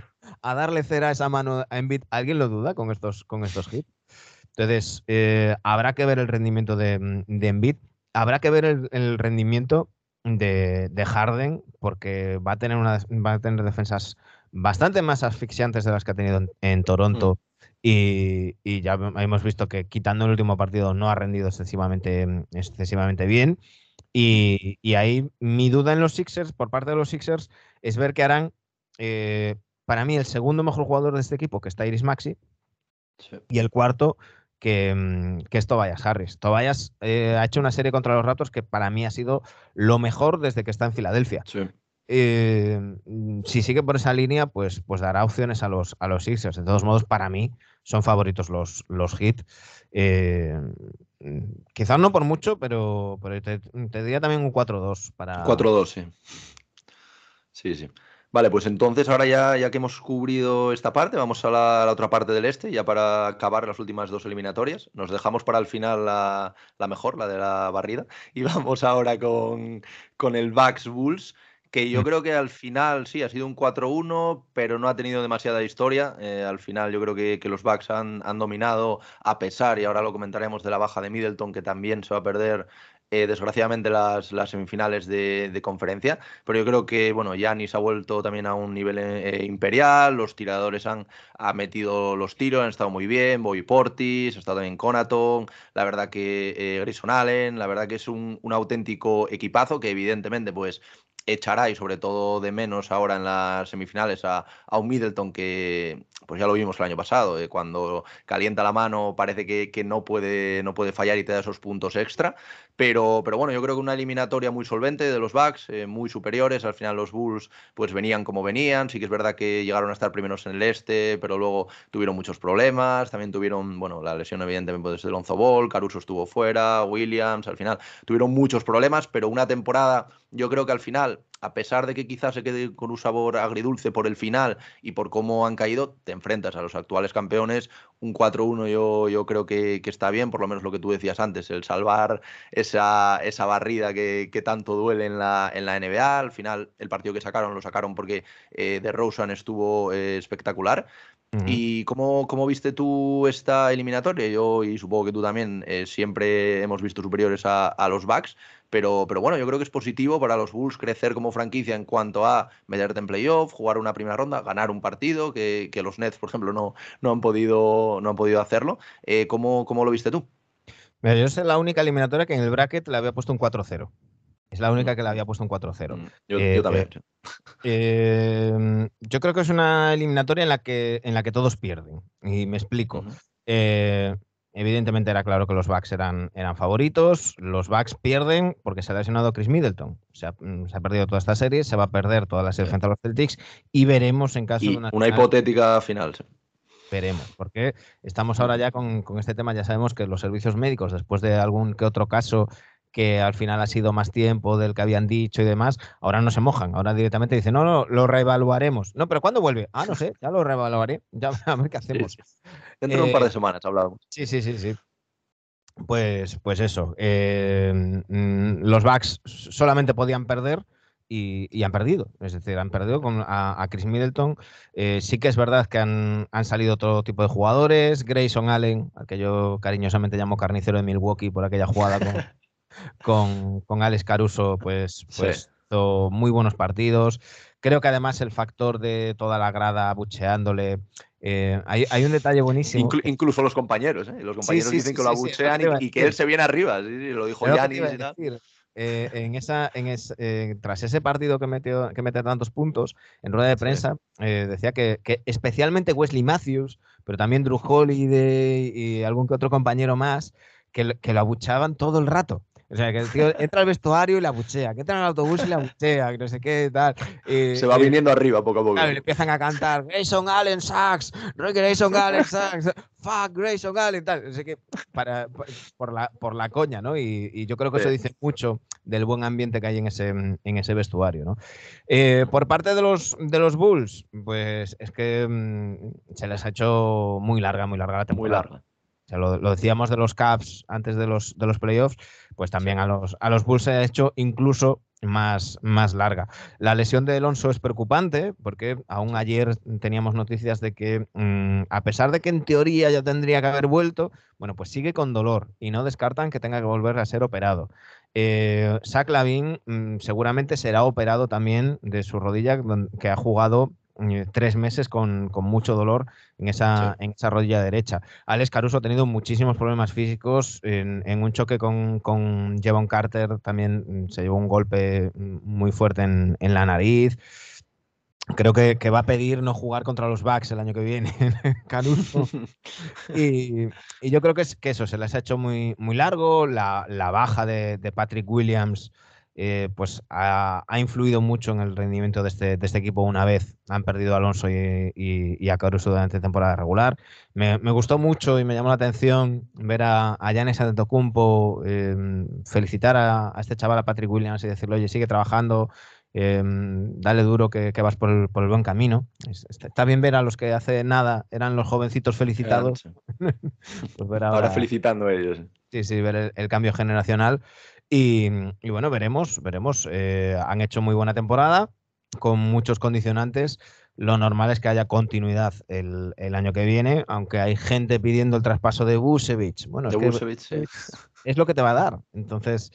a darle cera a esa mano a Embiid. ¿Alguien lo duda con estos, con estos hits? Entonces, eh, habrá que ver el rendimiento de, de Embiid. Habrá que ver el, rendimiento de, Harden, porque va a tener una, va a tener defensas bastante más asfixiantes de las que ha tenido en, Toronto. Mm. Y, ya hemos visto que quitando el último partido no ha rendido excesivamente, excesivamente bien. Y, ahí mi duda en los Sixers, por parte de los Sixers, es ver que harán, eh, para mí, el segundo mejor jugador de este equipo, que está Iris Maxi, y el cuarto, que, mm, que, es Tobias Harris. Tobias eh, ha hecho una serie contra los Raptors que para mí ha sido lo mejor desde que está en Filadelfia. Eh, si sigue por esa línea, pues, pues dará opciones a los, a los Sixers. De todos modos, para mí son favoritos los, los Heat. Eh, quizás no por mucho, pero, te, te, diría también un 4-2 para. 4-2, sí. Sí, sí. Vale, pues entonces ahora ya, ya que hemos cubrido esta parte, vamos a la, otra parte del este, ya para acabar las últimas dos eliminatorias. Nos dejamos para el final la, mejor, la de la barrida, y vamos ahora con, con el Bucks Bulls que yo mm. creo que al final sí, ha sido un 4-1, pero no ha tenido demasiada historia. Eh, al final yo creo que, que los Bucks han, han, dominado a pesar, y ahora lo comentaremos, de la baja de Middleton, que también se va a perder eh, desgraciadamente las, las semifinales de, conferencia, pero yo creo que bueno, Yanis ha vuelto también a un nivel eh, imperial, los tiradores han, metido los tiros, han estado muy bien, Boy Portis, ha estado también Conaton, la verdad que Grayson Allen, la verdad que es un, un auténtico equipazo que evidentemente pues echará y sobre todo de menos ahora en las semifinales a, un Middleton que pues ya lo vimos el año pasado, eh, cuando calienta la mano parece que, que, no, puede, no puede fallar y te da esos puntos extra, pero, pero bueno, yo creo que una eliminatoria muy solvente de los Bucks, eh, muy superiores, al final los Bulls pues venían como venían, sí que es verdad que llegaron a estar primeros en el este, pero luego tuvieron muchos problemas, también tuvieron, bueno, la lesión evidentemente pues, de Lonzo Ball, Caruso estuvo fuera, Williams, al final tuvieron muchos problemas, pero una temporada yo creo que al final a pesar de que quizás se quede con un sabor agridulce por el final y por cómo han caído, te enfrentas a los actuales campeones. Un 4-1 yo, yo creo que, está bien, por lo menos lo que tú decías antes, el salvar esa, esa barrida que, tanto duele en la, en la NBA. Al final, el partido que sacaron lo sacaron porque eh, de Rosen estuvo eh, espectacular. ¿Y cómo, cómo, viste tú esta eliminatoria? Yo, y supongo que tú también, eh, siempre hemos visto superiores a, a los Bucks. Pero, pero bueno, yo creo que es positivo para los Bulls crecer como franquicia en cuanto a meterte en playoff, jugar una primera ronda, ganar un partido, que, los Nets, por ejemplo, no, no, han, podido, no han podido hacerlo. Eh, ¿cómo, lo viste tú? Mira, yo soy la única eliminatoria que en el bracket le había puesto un 4-0. Es la única que le había puesto un 4-0. Mm, yo, yo, también. Eh, yo creo que es una eliminatoria en la que, en la que todos pierden. Y me explico. Evidentemente era claro que los Bucks eran, eran favoritos. Los Bucks pierden porque se ha lesionado Chris Middleton. Se ha, mm, se ha perdido toda esta serie, se va a perder toda la serie frente a los Celtics y veremos en caso de una, una hipotética final. Veremos, porque estamos ahora ya con, con, este tema, ya sabemos que los servicios médicos, después de algún que otro caso que al final ha sido más tiempo del que habían dicho y demás, ahora no se mojan, ahora directamente dicen, no, no, lo reevaluaremos. No, pero ¿cuándo vuelve? Ah, no sé, ya lo reevaluaré, ya a ver qué hacemos. Dentro de un par de eh, semanas hablábamos. Sí, sí, sí, sí. Pues, pues eso, eh, mm, los Bucks solamente podían perder y, han perdido. Es decir, han perdido con, a, Chris Middleton. Eh, sí que es verdad que han, han, salido todo tipo de jugadores. Grayson Allen, al que yo cariñosamente llamo carnicero de Milwaukee por aquella jugada con, con, con Alex Caruso, pues, pues hizo muy buenos partidos. Creo que además el factor de toda la grada bucheándole. Eh, hay, hay, un detalle buenísimo. incluso los compañeros, ¿eh? Los compañeros dicen que lo abuchean y, que él se viene arriba. lo dijo Yanis eh, en esa, en eh, tras ese partido que metió, que mete tantos puntos, en rueda de prensa, decía que, que, especialmente Wesley Matthews, pero también Drew Holiday y algún que otro compañero más, que, que lo abuchaban todo el rato. O sea, que el tío entra al vestuario y la buchea, que entra en el autobús y la buchea, que no sé qué, tal. Se va viniendo arriba poco a poco. Claro, le empiezan a cantar Grayson Allen Sachs, Grayson Allen Sachs, fuck Grayson Allen, tal. O sea, que para, por, la, por la coña, ¿no? Y, yo creo que eso dice mucho del buen ambiente que hay en ese, en ese vestuario, ¿no? Eh, por parte de los, de los Bulls, pues es que mm, se les ha hecho muy larga, muy larga la temporada. Muy larga lo, decíamos de los Caps antes de los, de los playoffs, pues también a los, a los Bulls se ha hecho incluso más, más larga. La lesión de Alonso es preocupante porque aún ayer teníamos noticias de que, mm, a pesar de que en teoría ya tendría que haber vuelto, bueno, pues sigue con dolor y no descartan que tenga que volver a ser operado. Eh, Zach Lavin mm, seguramente será operado también de su rodilla, que ha jugado tres meses con, mucho dolor en esa, en esa rodilla derecha. Alex Caruso ha tenido muchísimos problemas físicos en, un choque con, con Jevon Carter, también se llevó un golpe muy fuerte en, la nariz. Creo que, va a pedir no jugar contra los Bucks el año que viene, Caruso. y, yo creo que, es, que eso se les ha hecho muy, muy largo. La, baja de, de Patrick Williams eh, pues ha, influido mucho en el rendimiento de este, este, equipo una vez han perdido a Alonso y, a Caruso durante temporada regular. Me, gustó mucho y me llamó la atención ver a, a Giannis Antetokounmpo eh, felicitar a, este chaval, a Patrick Williams, y decirle, oye, sigue trabajando, eh, dale duro que, vas por el, buen camino. Está bien ver a los que hace nada eran los jovencitos felicitados. Pues ahora, felicitando a ellos. Sí, sí, ver el cambio generacional. Y, bueno, veremos, veremos. Eh, han hecho muy buena temporada, con muchos condicionantes. Lo normal es que haya continuidad el, año que viene, aunque hay gente pidiendo el traspaso de Busevich. Bueno, es, es, lo que te va a dar. Entonces,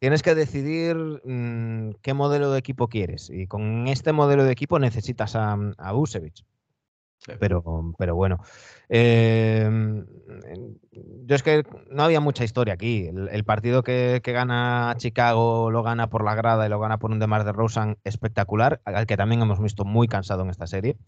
tienes que decidir mm, qué modelo de equipo quieres. Y con este modelo de equipo necesitas a, a pero, pero bueno. Em, yo es que no había mucha historia aquí. El, partido que, gana Chicago lo gana por la grada y lo gana por un Demar de Rosen espectacular, al que también hemos visto muy cansado en esta serie.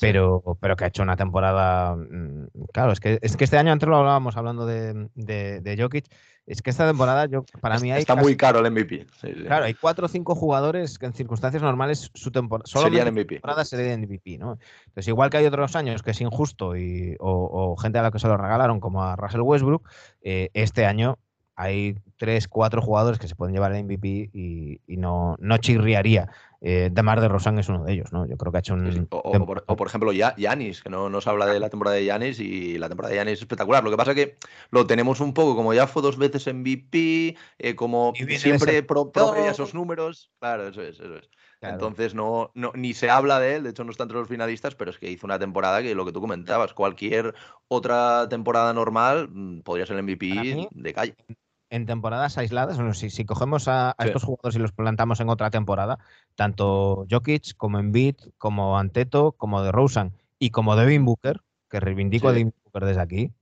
Pero, pero que ha hecho una temporada. Mm, claro, es que, es que este año antes lo hablábamos hablando de, de, de Jokic es que esta temporada, yo para mí hay. Está muy caro el MVP. Claro, hay cuatro o cinco jugadores que en circunstancias normales su temporada. Sería MVP. temporada sería MVP, ¿no? Entonces, igual que hay otros años que es injusto y, o, gente a la que se lo regalaron, como a Russell Westbrook, eh, este año hay tres, cuatro jugadores que se pueden llevar el MVP y, no, no chirriaría. Eh, Demar de Rosan es uno de ellos, ¿no? Yo creo que ha hecho un. O, por, ejemplo, Yanis, que no nos habla de la temporada de Yanis y la temporada de Yanis es espectacular. Lo que pasa es que lo tenemos un poco, como ya fue dos veces MVP, eh, como siempre pro, esos números. Claro, eso es, eso es. Entonces no, no, ni se habla de él, de hecho no está entre los finalistas, pero es que hizo una temporada que lo que tú comentabas, cualquier otra temporada normal mm, podría ser el MVP de calle en temporadas aisladas, bueno, si, si cogemos a, estos jugadores y los plantamos en otra temporada, tanto Jokic como Embiid, como Anteto, como de Rosen y como Devin Booker, que reivindico a Devin Booker desde aquí,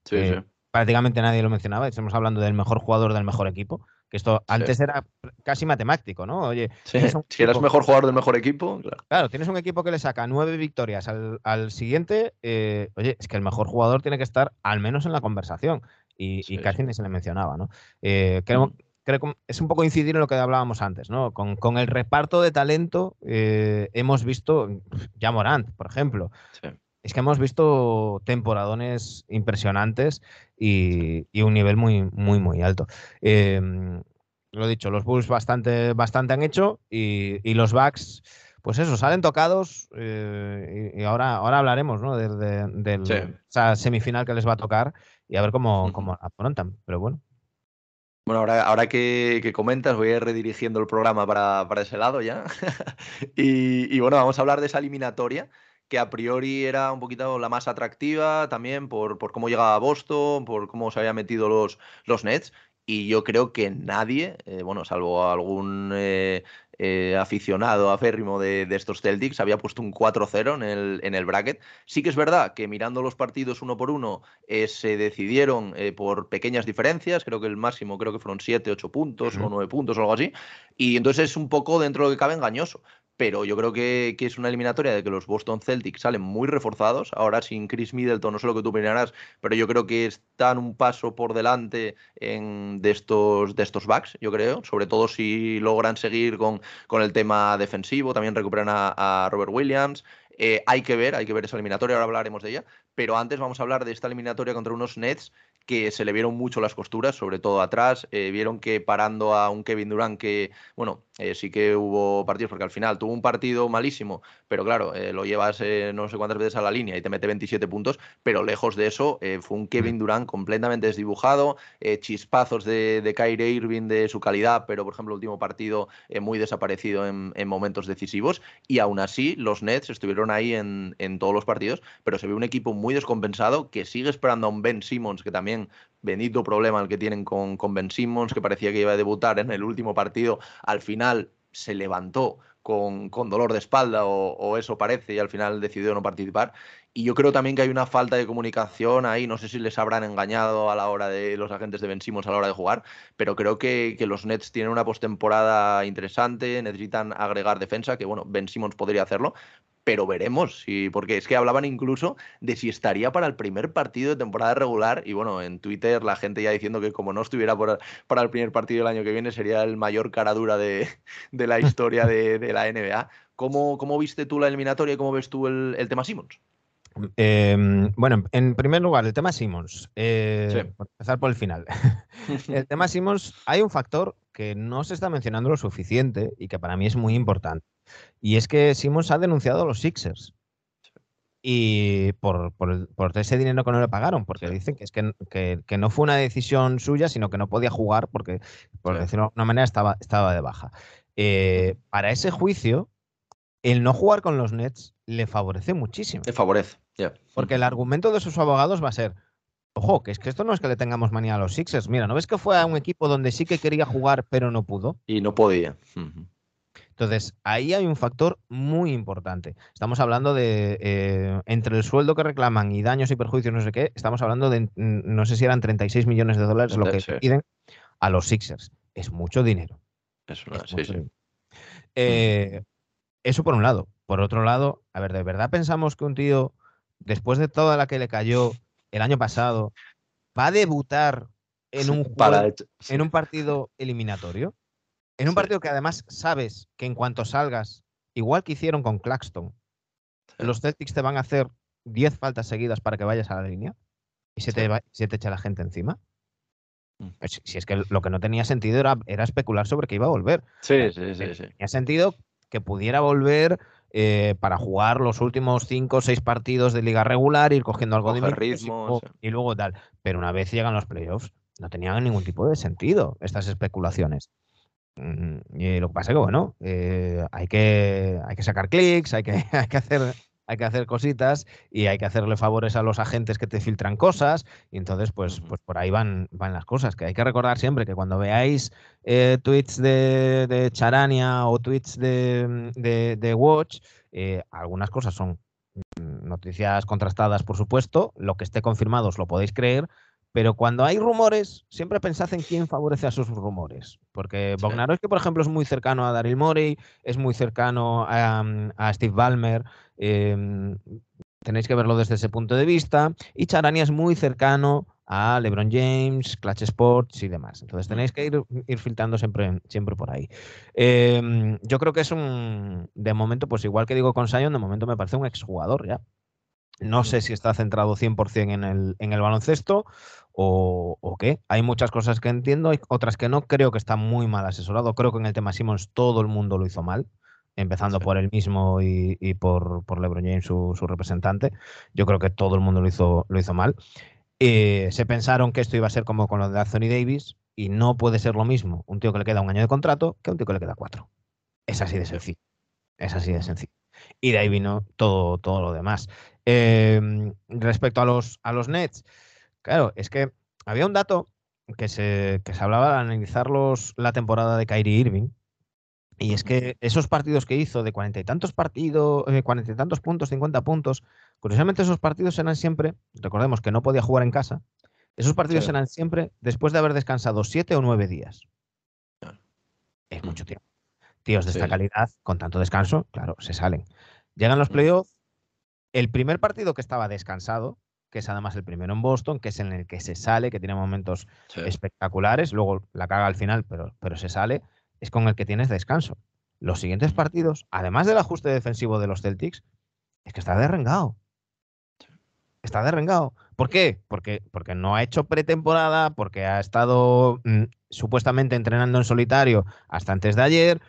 prácticamente nadie lo mencionaba, estamos hablando del mejor jugador del mejor equipo, que esto antes era casi matemático, ¿no? Oye, si eres mejor jugador del mejor equipo, claro. tienes un equipo que le saca nueve victorias al, siguiente, eh, oye, es que el mejor jugador tiene que estar al menos en la conversación y, casi ni se le mencionaba, ¿no? Eh, creo, creo que es un poco incidir en lo que hablábamos antes, ¿no? Con, el reparto de talento eh, hemos visto, ya Morant, por ejemplo, es que hemos visto temporadones impresionantes y, un nivel muy, muy, muy alto. Em, lo dicho, los Bulls bastante, bastante han hecho y, los Bucks pues eso, salen tocados eh, y, ahora, ahora hablaremos ¿no? de, esa semifinal que les va a tocar y a ver cómo, cómo afrontan. Pero bueno. Bueno, ahora, ahora que, comentas, voy a ir redirigiendo el programa para, ese lado ya. y, bueno, vamos a hablar de esa eliminatoria, que a priori era un poquito la más atractiva también por, por cómo llegaba a Boston, por cómo se habían metido los, los Nets. Y yo creo que nadie, eh, bueno, salvo algún eh, eh, aficionado aférrimo de, de, estos Celtics, había puesto un 4-0 en el, en el bracket. Sí que es verdad que mirando los partidos uno por uno se decidieron por pequeñas diferencias, creo que el máximo creo que fueron 7, 8 puntos o 9 puntos o algo así, y entonces es un poco dentro de lo que cabe engañoso pero yo creo que, es una eliminatoria de que los Boston Celtics salen muy reforzados. Ahora sin Chris Middleton, no sé lo que tú opinarás, pero yo creo que están un paso por delante en, de, estos, de estos backs, yo creo, sobre todo si logran seguir con, con el tema defensivo, también recuperan a, Robert Williams. Eh, hay que ver, hay que ver esa eliminatoria, ahora hablaremos de ella, pero antes vamos a hablar de esta eliminatoria contra unos Nets que se le vieron mucho las costuras, sobre todo atrás. Eh, vieron que parando a un Kevin Durant que, bueno, eh, sí que hubo partidos, porque al final tuvo un partido malísimo, pero claro, eh, lo llevas no sé cuántas veces a la línea y te mete 27 puntos, pero lejos de eso, fue un Kevin Durant completamente desdibujado, chispazos de, de Kyrie Irving de su calidad, pero por ejemplo, el último partido muy desaparecido en, momentos decisivos, y aún así los Nets estuvieron ahí en, en todos los partidos, pero se ve un equipo muy descompensado que sigue esperando a un Ben Simmons, que también bendito problema el que tienen con, Ben Simmons, que parecía que iba a debutar en el último partido, al final se levantó con, con dolor de espalda o, eso parece y al final decidió no participar. Y yo creo también que hay una falta de comunicación ahí, no sé si les habrán engañado a la hora de los agentes de Ben Simmons a la hora de jugar, pero creo que, que los Nets tienen una postemporada interesante, necesitan agregar defensa, que bueno, Ben Simmons podría hacerlo, pero veremos, sí, porque es que hablaban incluso de si estaría para el primer partido de temporada regular y bueno, en Twitter la gente ya diciendo que como no estuviera para el primer partido del año que viene sería el mayor cara dura de, la historia de, la NBA. ¿Cómo, ¿Cómo, viste tú la eliminatoria y cómo ves tú el, tema Simmons? Em, bueno, en primer lugar, el tema Simmons. Eh, por empezar por el final. el tema Simmons, hay un factor que no se está mencionando lo suficiente y que para mí es muy importante. Y es que Simmons ha denunciado a los Sixers. Y por, ese dinero que no le pagaron, porque dicen que es que, no fue una decisión suya, sino que no podía jugar porque, por decirlo de alguna manera, estaba, estaba de baja. Eh, para ese juicio, el no jugar con los Nets le favorece muchísimo. Le favorece, Porque el argumento de sus abogados va a ser, ojo, que es que esto no es que le tengamos manía a los Sixers. Mira, ¿no ves que fue a un equipo donde sí que quería jugar, pero no pudo? Y no podía. Entonces, ahí hay un factor muy importante. Estamos hablando de, eh, entre el sueldo que reclaman y daños y perjuicios, no sé qué, estamos hablando de, no sé si eran 36 millones de dólares lo que piden a los Sixers. Es mucho dinero. Eh, eso por un lado. Por otro lado, a ver, ¿de verdad pensamos que un tío, después de toda la que le cayó el año pasado, va a debutar en un, en un partido eliminatorio? En un partido que además sabes que en cuanto salgas, igual que hicieron con Claxton, los Celtics te van a hacer 10 faltas seguidas para que vayas a la línea y se, te, se te echa la gente encima. Mm. Pues si es que lo que no tenía sentido era, era especular sobre que iba a volver. Sí, sí, sí. sí. Tenía sentido que pudiera volver eh, para jugar los últimos 5 o 6 partidos de liga regular, ir cogiendo algo de ritmo y luego tal. Pero una vez llegan los playoffs, no tenían ningún tipo de sentido estas especulaciones. Mm, y lo que pasa es que, bueno, eh, hay, que, hay que sacar clics, hay que, hay, que hacer, hay que hacer cositas y hay que hacerle favores a los agentes que te filtran cosas. Y entonces, pues, pues por ahí van, van las cosas. Que hay que recordar siempre que cuando veáis eh, tweets de, de, Charania o tweets de, de, Watch, eh, algunas cosas son mm, noticias contrastadas, por supuesto. Lo que esté confirmado os lo podéis creer, pero cuando hay rumores, siempre pensad en quién favorece a sus rumores. Porque que por ejemplo, es muy cercano a Daryl Morey, es muy cercano a, mm, Steve Ballmer. Em, tenéis que verlo desde ese punto de vista. Y Charania es muy cercano a LeBron James, Clutch Sports y demás. Entonces tenéis que ir, ir filtrando siempre, siempre por ahí. Em, yo creo que es un, de momento, pues igual que digo con Sion, de momento me parece un exjugador ya. No sé si está centrado 100% en el, en el baloncesto o, qué. Hay muchas cosas que entiendo, hay otras que no. Creo que está muy mal asesorado. Creo que en el tema Simmons todo el mundo lo hizo mal, empezando por él mismo y, por, por, LeBron James, su, representante. Yo creo que todo el mundo lo hizo, lo hizo mal. Eh, se pensaron que esto iba a ser como con lo de Anthony Davis y no puede ser lo mismo un tío que le queda un año de contrato que un tío que le queda cuatro. Es así de sencillo. Es así de sencillo. Y de ahí vino todo, todo lo demás. Em, respecto a los, a los Nets, Claro, es que había un dato que se, se hablaba de analizar la temporada de Kyrie Irving. Y es que esos partidos que hizo de cuarenta y tantos partidos, eh, cuarenta y tantos puntos, cincuenta puntos, curiosamente esos partidos eran siempre, recordemos que no podía jugar en casa, esos partidos eran siempre después de haber descansado siete o nueve días. Es mucho tiempo. Tíos de esta calidad, con tanto descanso, claro, se salen. Llegan los playoffs, el primer partido que estaba descansado, que es además el primero en Boston, que es en el que se sale, que tiene momentos espectaculares, luego la caga al final, pero, pero se sale, es con el que tienes descanso. Los siguientes partidos, además del ajuste defensivo de los Celtics, es que está derrengado. Está derrengado. ¿Por qué? Porque, porque no ha hecho pretemporada, porque ha estado mm, supuestamente entrenando en solitario hasta antes de ayer,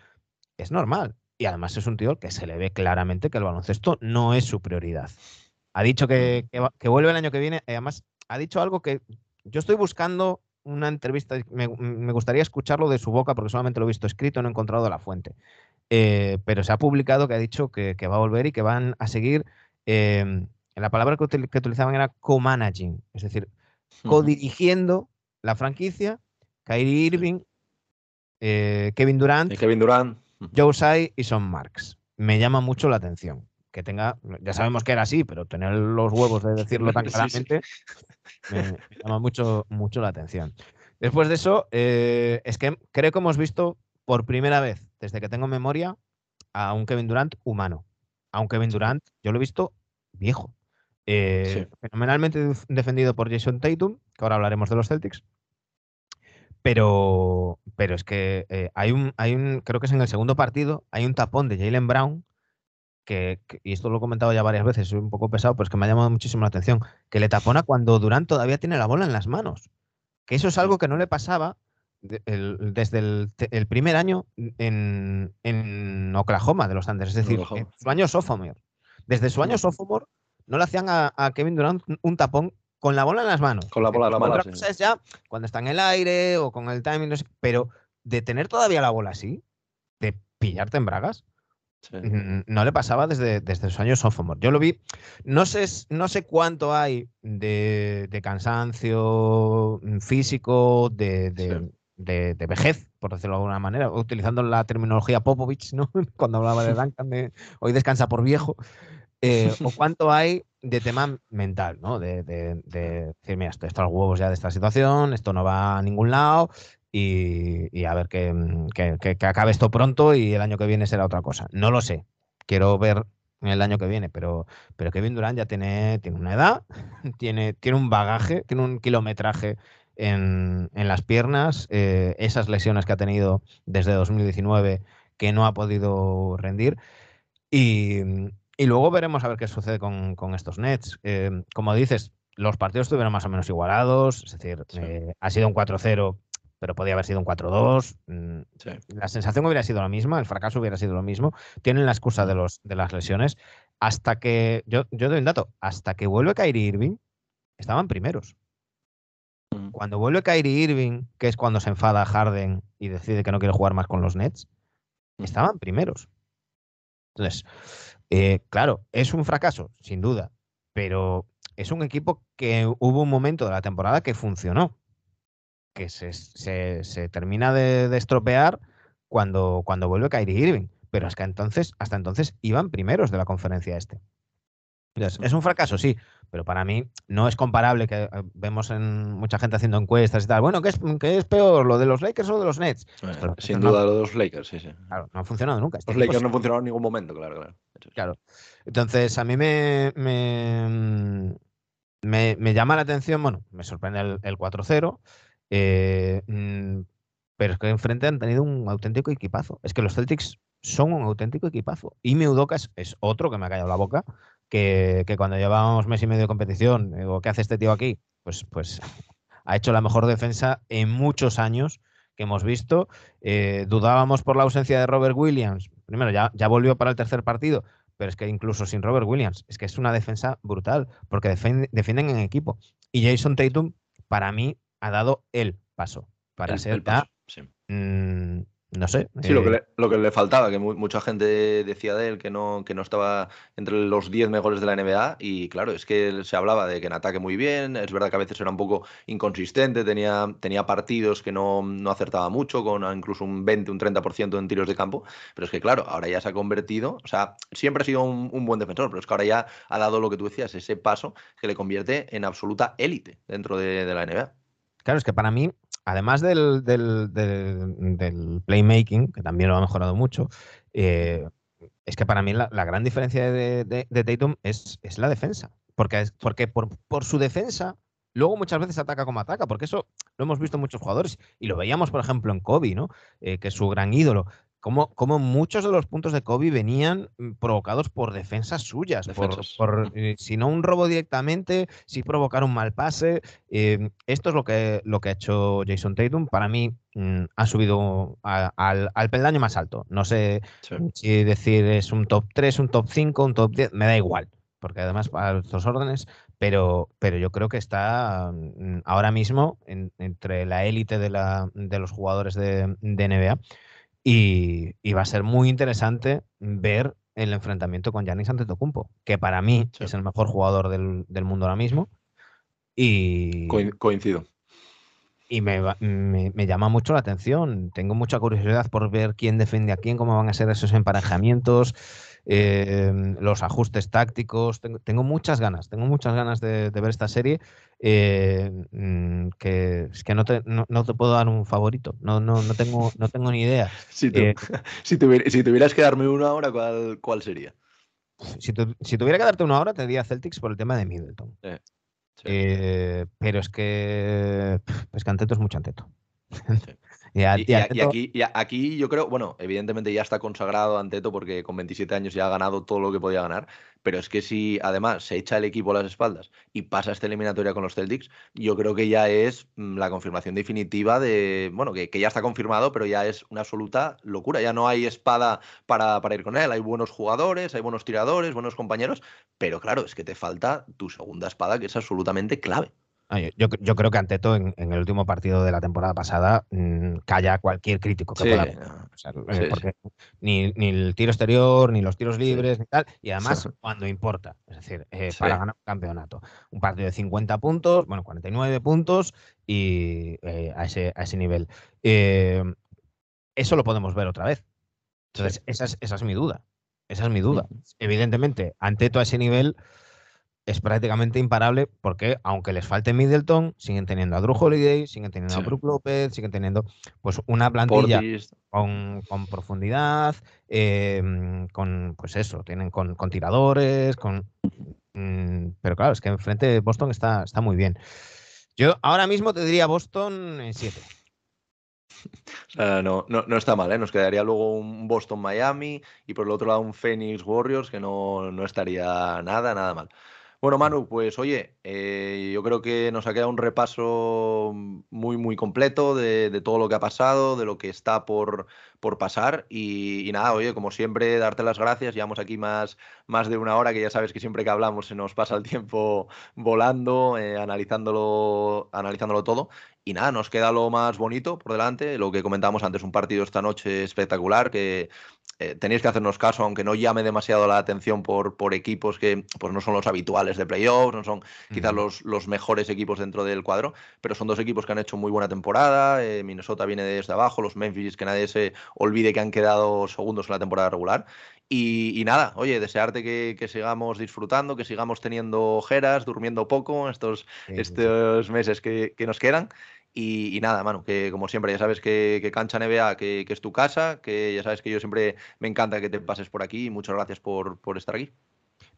es normal. Y además es un tío que se le ve claramente que el baloncesto no es su prioridad. Ha dicho que, que, vuelve el año que viene. Además, ha dicho algo que yo estoy buscando una entrevista. Me, gustaría escucharlo de su boca porque solamente lo he visto escrito, no he encontrado la fuente. Eh, pero se ha publicado que ha dicho que, va a volver y que van a seguir. Eh, la palabra que, utilizaban era co-managing, es decir, co-dirigiendo la franquicia, Kyrie Irving, eh, Kevin Durant, Kevin Durant, Joe Tsai y Son Marks. Me llama mucho la atención. Que tenga, ya sabemos que era así, pero tener los huevos de decirlo tan claramente Me, llama mucho, mucho la atención. Después de eso, eh, es que creo que hemos visto por primera vez, desde que tengo memoria, a un Kevin Durant humano. A un Kevin Durant, yo lo he visto viejo. Eh, fenomenalmente defendido por Jason Tatum, que ahora hablaremos de los Celtics. Pero, pero es que eh, hay, un, hay un, creo que es en el segundo partido, hay un tapón de Jalen Brown, que, y esto lo he comentado ya varias veces, soy un poco pesado, pero es que me ha llamado muchísimo la atención, que le tapona cuando Durant todavía tiene la bola en las manos. Que eso es algo que no le pasaba desde el, primer año en, en, Oklahoma de los Thunder, es decir, en su año sophomore. Desde su año sophomore no le hacían a, Kevin Durant un tapón con la bola en las manos. Con la bola en las manos. Otra cosa es ya cuando está en el aire o con el timing, pero de tener todavía la bola así, de pillarte en bragas, no le pasaba desde, desde su año sophomore. Yo lo vi, no sé, no sé cuánto hay de, cansancio físico, de, de, vejez, por decirlo de alguna manera, utilizando la terminología Popovich, ¿no? Cuando hablaba de Duncan, de hoy descansa por viejo. Eh, o cuánto hay de tema mental, ¿no? De, decir, mira, estoy hasta los huevos ya de esta situación, esto no va a ningún lado y, a ver que, que, acabe esto pronto y el año que viene será otra cosa. No lo sé. Quiero ver el año que viene, pero, pero Kevin Durant ya tiene, tiene una edad, tiene, tiene un bagaje, tiene un kilometraje en, las piernas, eh, esas lesiones que ha tenido desde 2019 que no ha podido rendir. Y, y luego veremos a ver qué sucede con, estos Nets. Eh, como dices, los partidos estuvieron más o menos igualados, es decir, eh, ha sido un 4-0, pero podía haber sido un 4-2. Mm, la sensación hubiera sido la misma, el fracaso hubiera sido lo mismo. Tienen la excusa de, los, de las lesiones. Hasta que, yo, yo doy un dato, hasta que vuelve Kyrie Irving, estaban primeros. Mm. Cuando vuelve Kyrie Irving, que es cuando se enfada Harden y decide que no quiere jugar más con los Nets, estaban primeros. Entonces, eh, claro, es un fracaso, sin duda, pero es un equipo que hubo un momento de la temporada que funcionó, que se, termina de, estropear cuando, cuando vuelve Kyrie Irving. Pero es que entonces, hasta entonces iban primeros de la conferencia este. es un fracaso, sí, pero para mí no es comparable que eh, vemos en mucha gente haciendo encuestas y tal. Bueno, ¿qué es, es peor, lo de los Lakers o de los Nets? sin duda lo de los Lakers, sí, sí. Claro, no ha funcionado nunca. Los Lakers no han funcionado en ningún momento, claro, claro. Claro. Entonces, a mí me, me, me, llama la atención, bueno, me sorprende el, 4-0, eh, mm, pero es que enfrente han tenido un auténtico equipazo. Es que los Celtics son un auténtico equipazo. Y Udoka es otro que me ha callado la boca que, cuando llevábamos mes y medio de competición, digo, ¿qué hace este tío aquí? Pues, pues ha hecho la mejor defensa en muchos años que hemos visto. Eh, dudábamos por la ausencia de Robert Williams. Primero, ya, ya volvió para el tercer partido, pero es que incluso sin Robert Williams, es que es una defensa brutal, porque defienden, en equipo. Y Jason Tatum, para mí, ha dado el paso para ser mm, no sé. Sí, lo, que eh, le, lo que le faltaba, que mucha gente decía de él que no, que no estaba entre los 10 mejores de la NBA y claro, es que se hablaba de que en ataque muy bien, es verdad que a veces era un poco inconsistente, tenía, tenía partidos que no, no acertaba mucho, con incluso un 20, un 30% en tiros de campo, pero es que claro, ahora ya se ha convertido, o sea, siempre ha sido un, buen defensor, pero es que ahora ya ha dado lo que tú decías, ese paso que le convierte en absoluta élite dentro de, de la NBA. Claro, es que para mí además del, playmaking, que también lo ha mejorado mucho, eh, es que para mí la, gran diferencia de, de, Tatum es, es, la defensa. Porque, porque por, por, su defensa, luego muchas veces ataca como ataca, porque eso lo hemos visto en muchos jugadores. Y lo veíamos, por ejemplo, en Kobe, ¿no? Eh, que es su gran ídolo. Como, como muchos de los puntos de Kobe venían mm, provocados por defensas suyas, por, eh, si no un robo directamente, si provocar un mal pase. Em, esto es lo que, lo que ha hecho Jason Tatum. Para mí mm, ha subido al, al, peldaño más alto. No sé si decir es un top 3, un top 5, un top 10, me da igual, porque además para estos órdenes, pero, pero yo creo que está mm, ahora mismo entre la élite de, la, de los jugadores de, de NBA y, va a ser muy interesante ver el enfrentamiento con Giannis Antetokounmpo, que para mí es el mejor jugador del, mundo ahora mismo. Y coincido. Y me, me, llama mucho la atención. Tengo mucha curiosidad por ver quién defiende a quién, cómo van a ser esos emparejamientos. Em, los ajustes tácticos. Tengo, muchas ganas, tengo muchas ganas de, ver esta serie. Eh, mm, que es que no te, no, te, puedo dar un favorito, no, no, no, tengo, no tengo ni idea. Si, eh, si, tuvieras que darme una hora, ¿cuál, cuál sería? Si, tuviera que darte una hora, te diría Celtics por el tema de Middleton. Eh, pero es que, es que Anteto es mucho Anteto. Y, aquí, aquí yo creo, bueno, evidentemente ya está consagrado Anteto porque con 27 años ya ha ganado todo lo que podía ganar, pero es que si además se echa el equipo a las espaldas y pasa esta eliminatoria con los Celtics, yo creo que ya es mm, la confirmación definitiva de, bueno, que, ya está confirmado, pero ya es una absoluta locura, ya no hay espada para, para ir con él, hay buenos jugadores, hay buenos tiradores, buenos compañeros, pero claro, es que te falta tu segunda espada que es absolutamente clave. Yo, yo, creo que Anteto en, en, el último partido de la temporada pasada mmm, calla cualquier crítico que pueda. Eh, porque ni, ni, el tiro exterior, ni los tiros libres, ni tal. Y además, cuando importa. Es decir, eh, para ganar un campeonato. Un partido de 50 puntos, bueno, 49 puntos y eh, a, ese, a ese nivel. eso lo podemos ver otra vez. Entonces, esa es, esa es mi duda. Esa es mi duda. Evidentemente, Anteto a ese nivel es prácticamente imparable porque aunque les falte Middleton, siguen teniendo a Drew Holiday, siguen teniendo a Brook López, siguen teniendo pues una plantilla con, profundidad, em, con pues eso, tienen con, tiradores, con mm, pero claro, es que enfrente Boston está, está muy bien. Yo ahora mismo te diría Boston en 7. O sea, no, no, no, está mal, ¿eh? Nos quedaría luego un Boston-Miami y por el otro lado un Phoenix Warriors que no, no estaría nada, nada mal. Bueno, Manu, pues oye, eh, yo creo que nos ha quedado un repaso muy, muy completo de, todo lo que ha pasado, de lo que está por, por pasar. Y, nada, oye, como siempre, darte las gracias. Llevamos aquí más, más de una hora, que ya sabes que siempre que hablamos se nos pasa el tiempo volando, eh, analizándolo, analizándolo todo. Y nada, nos queda lo más bonito por delante, lo que comentábamos antes, un partido esta noche espectacular, que eh, tenéis que hacernos caso, aunque no llame demasiado la atención por, por equipos que pues, no son los habituales de playoffs, no son quizás los, los, mejores equipos dentro del cuadro, pero son dos equipos que han hecho muy buena temporada, eh, Minnesota viene desde abajo, los Memphis, que nadie se olvide que han quedado segundos en la temporada regular, y, nada, oye, desearte que, sigamos disfrutando, que sigamos teniendo ojeras, durmiendo poco estos, estos meses que, nos quedan. Y, nada, Manu, que como siempre, ya sabes que, Cancha NBA, que, es tu casa, que ya sabes que yo siempre me encanta que te pases por aquí y muchas gracias por, estar aquí.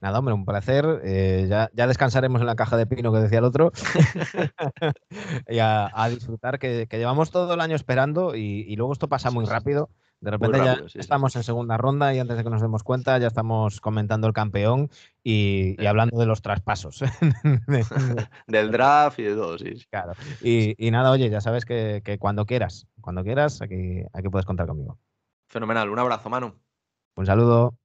Nada, hombre, un placer. Eh, ya, descansaremos en la caja de pino que decía el otro. y a, disfrutar, que, llevamos todo el año esperando y luego esto pasa muy rápido. De repente ya estamos en segunda ronda y antes de que nos demos cuenta ya estamos comentando el campeón y, hablando de los traspasos. Del draft y de todo, sí. Claro. Y, nada, oye, ya sabes que, cuando quieras, cuando quieras, aquí, aquí puedes contar conmigo. Fenomenal. Un abrazo, Manu. Un saludo.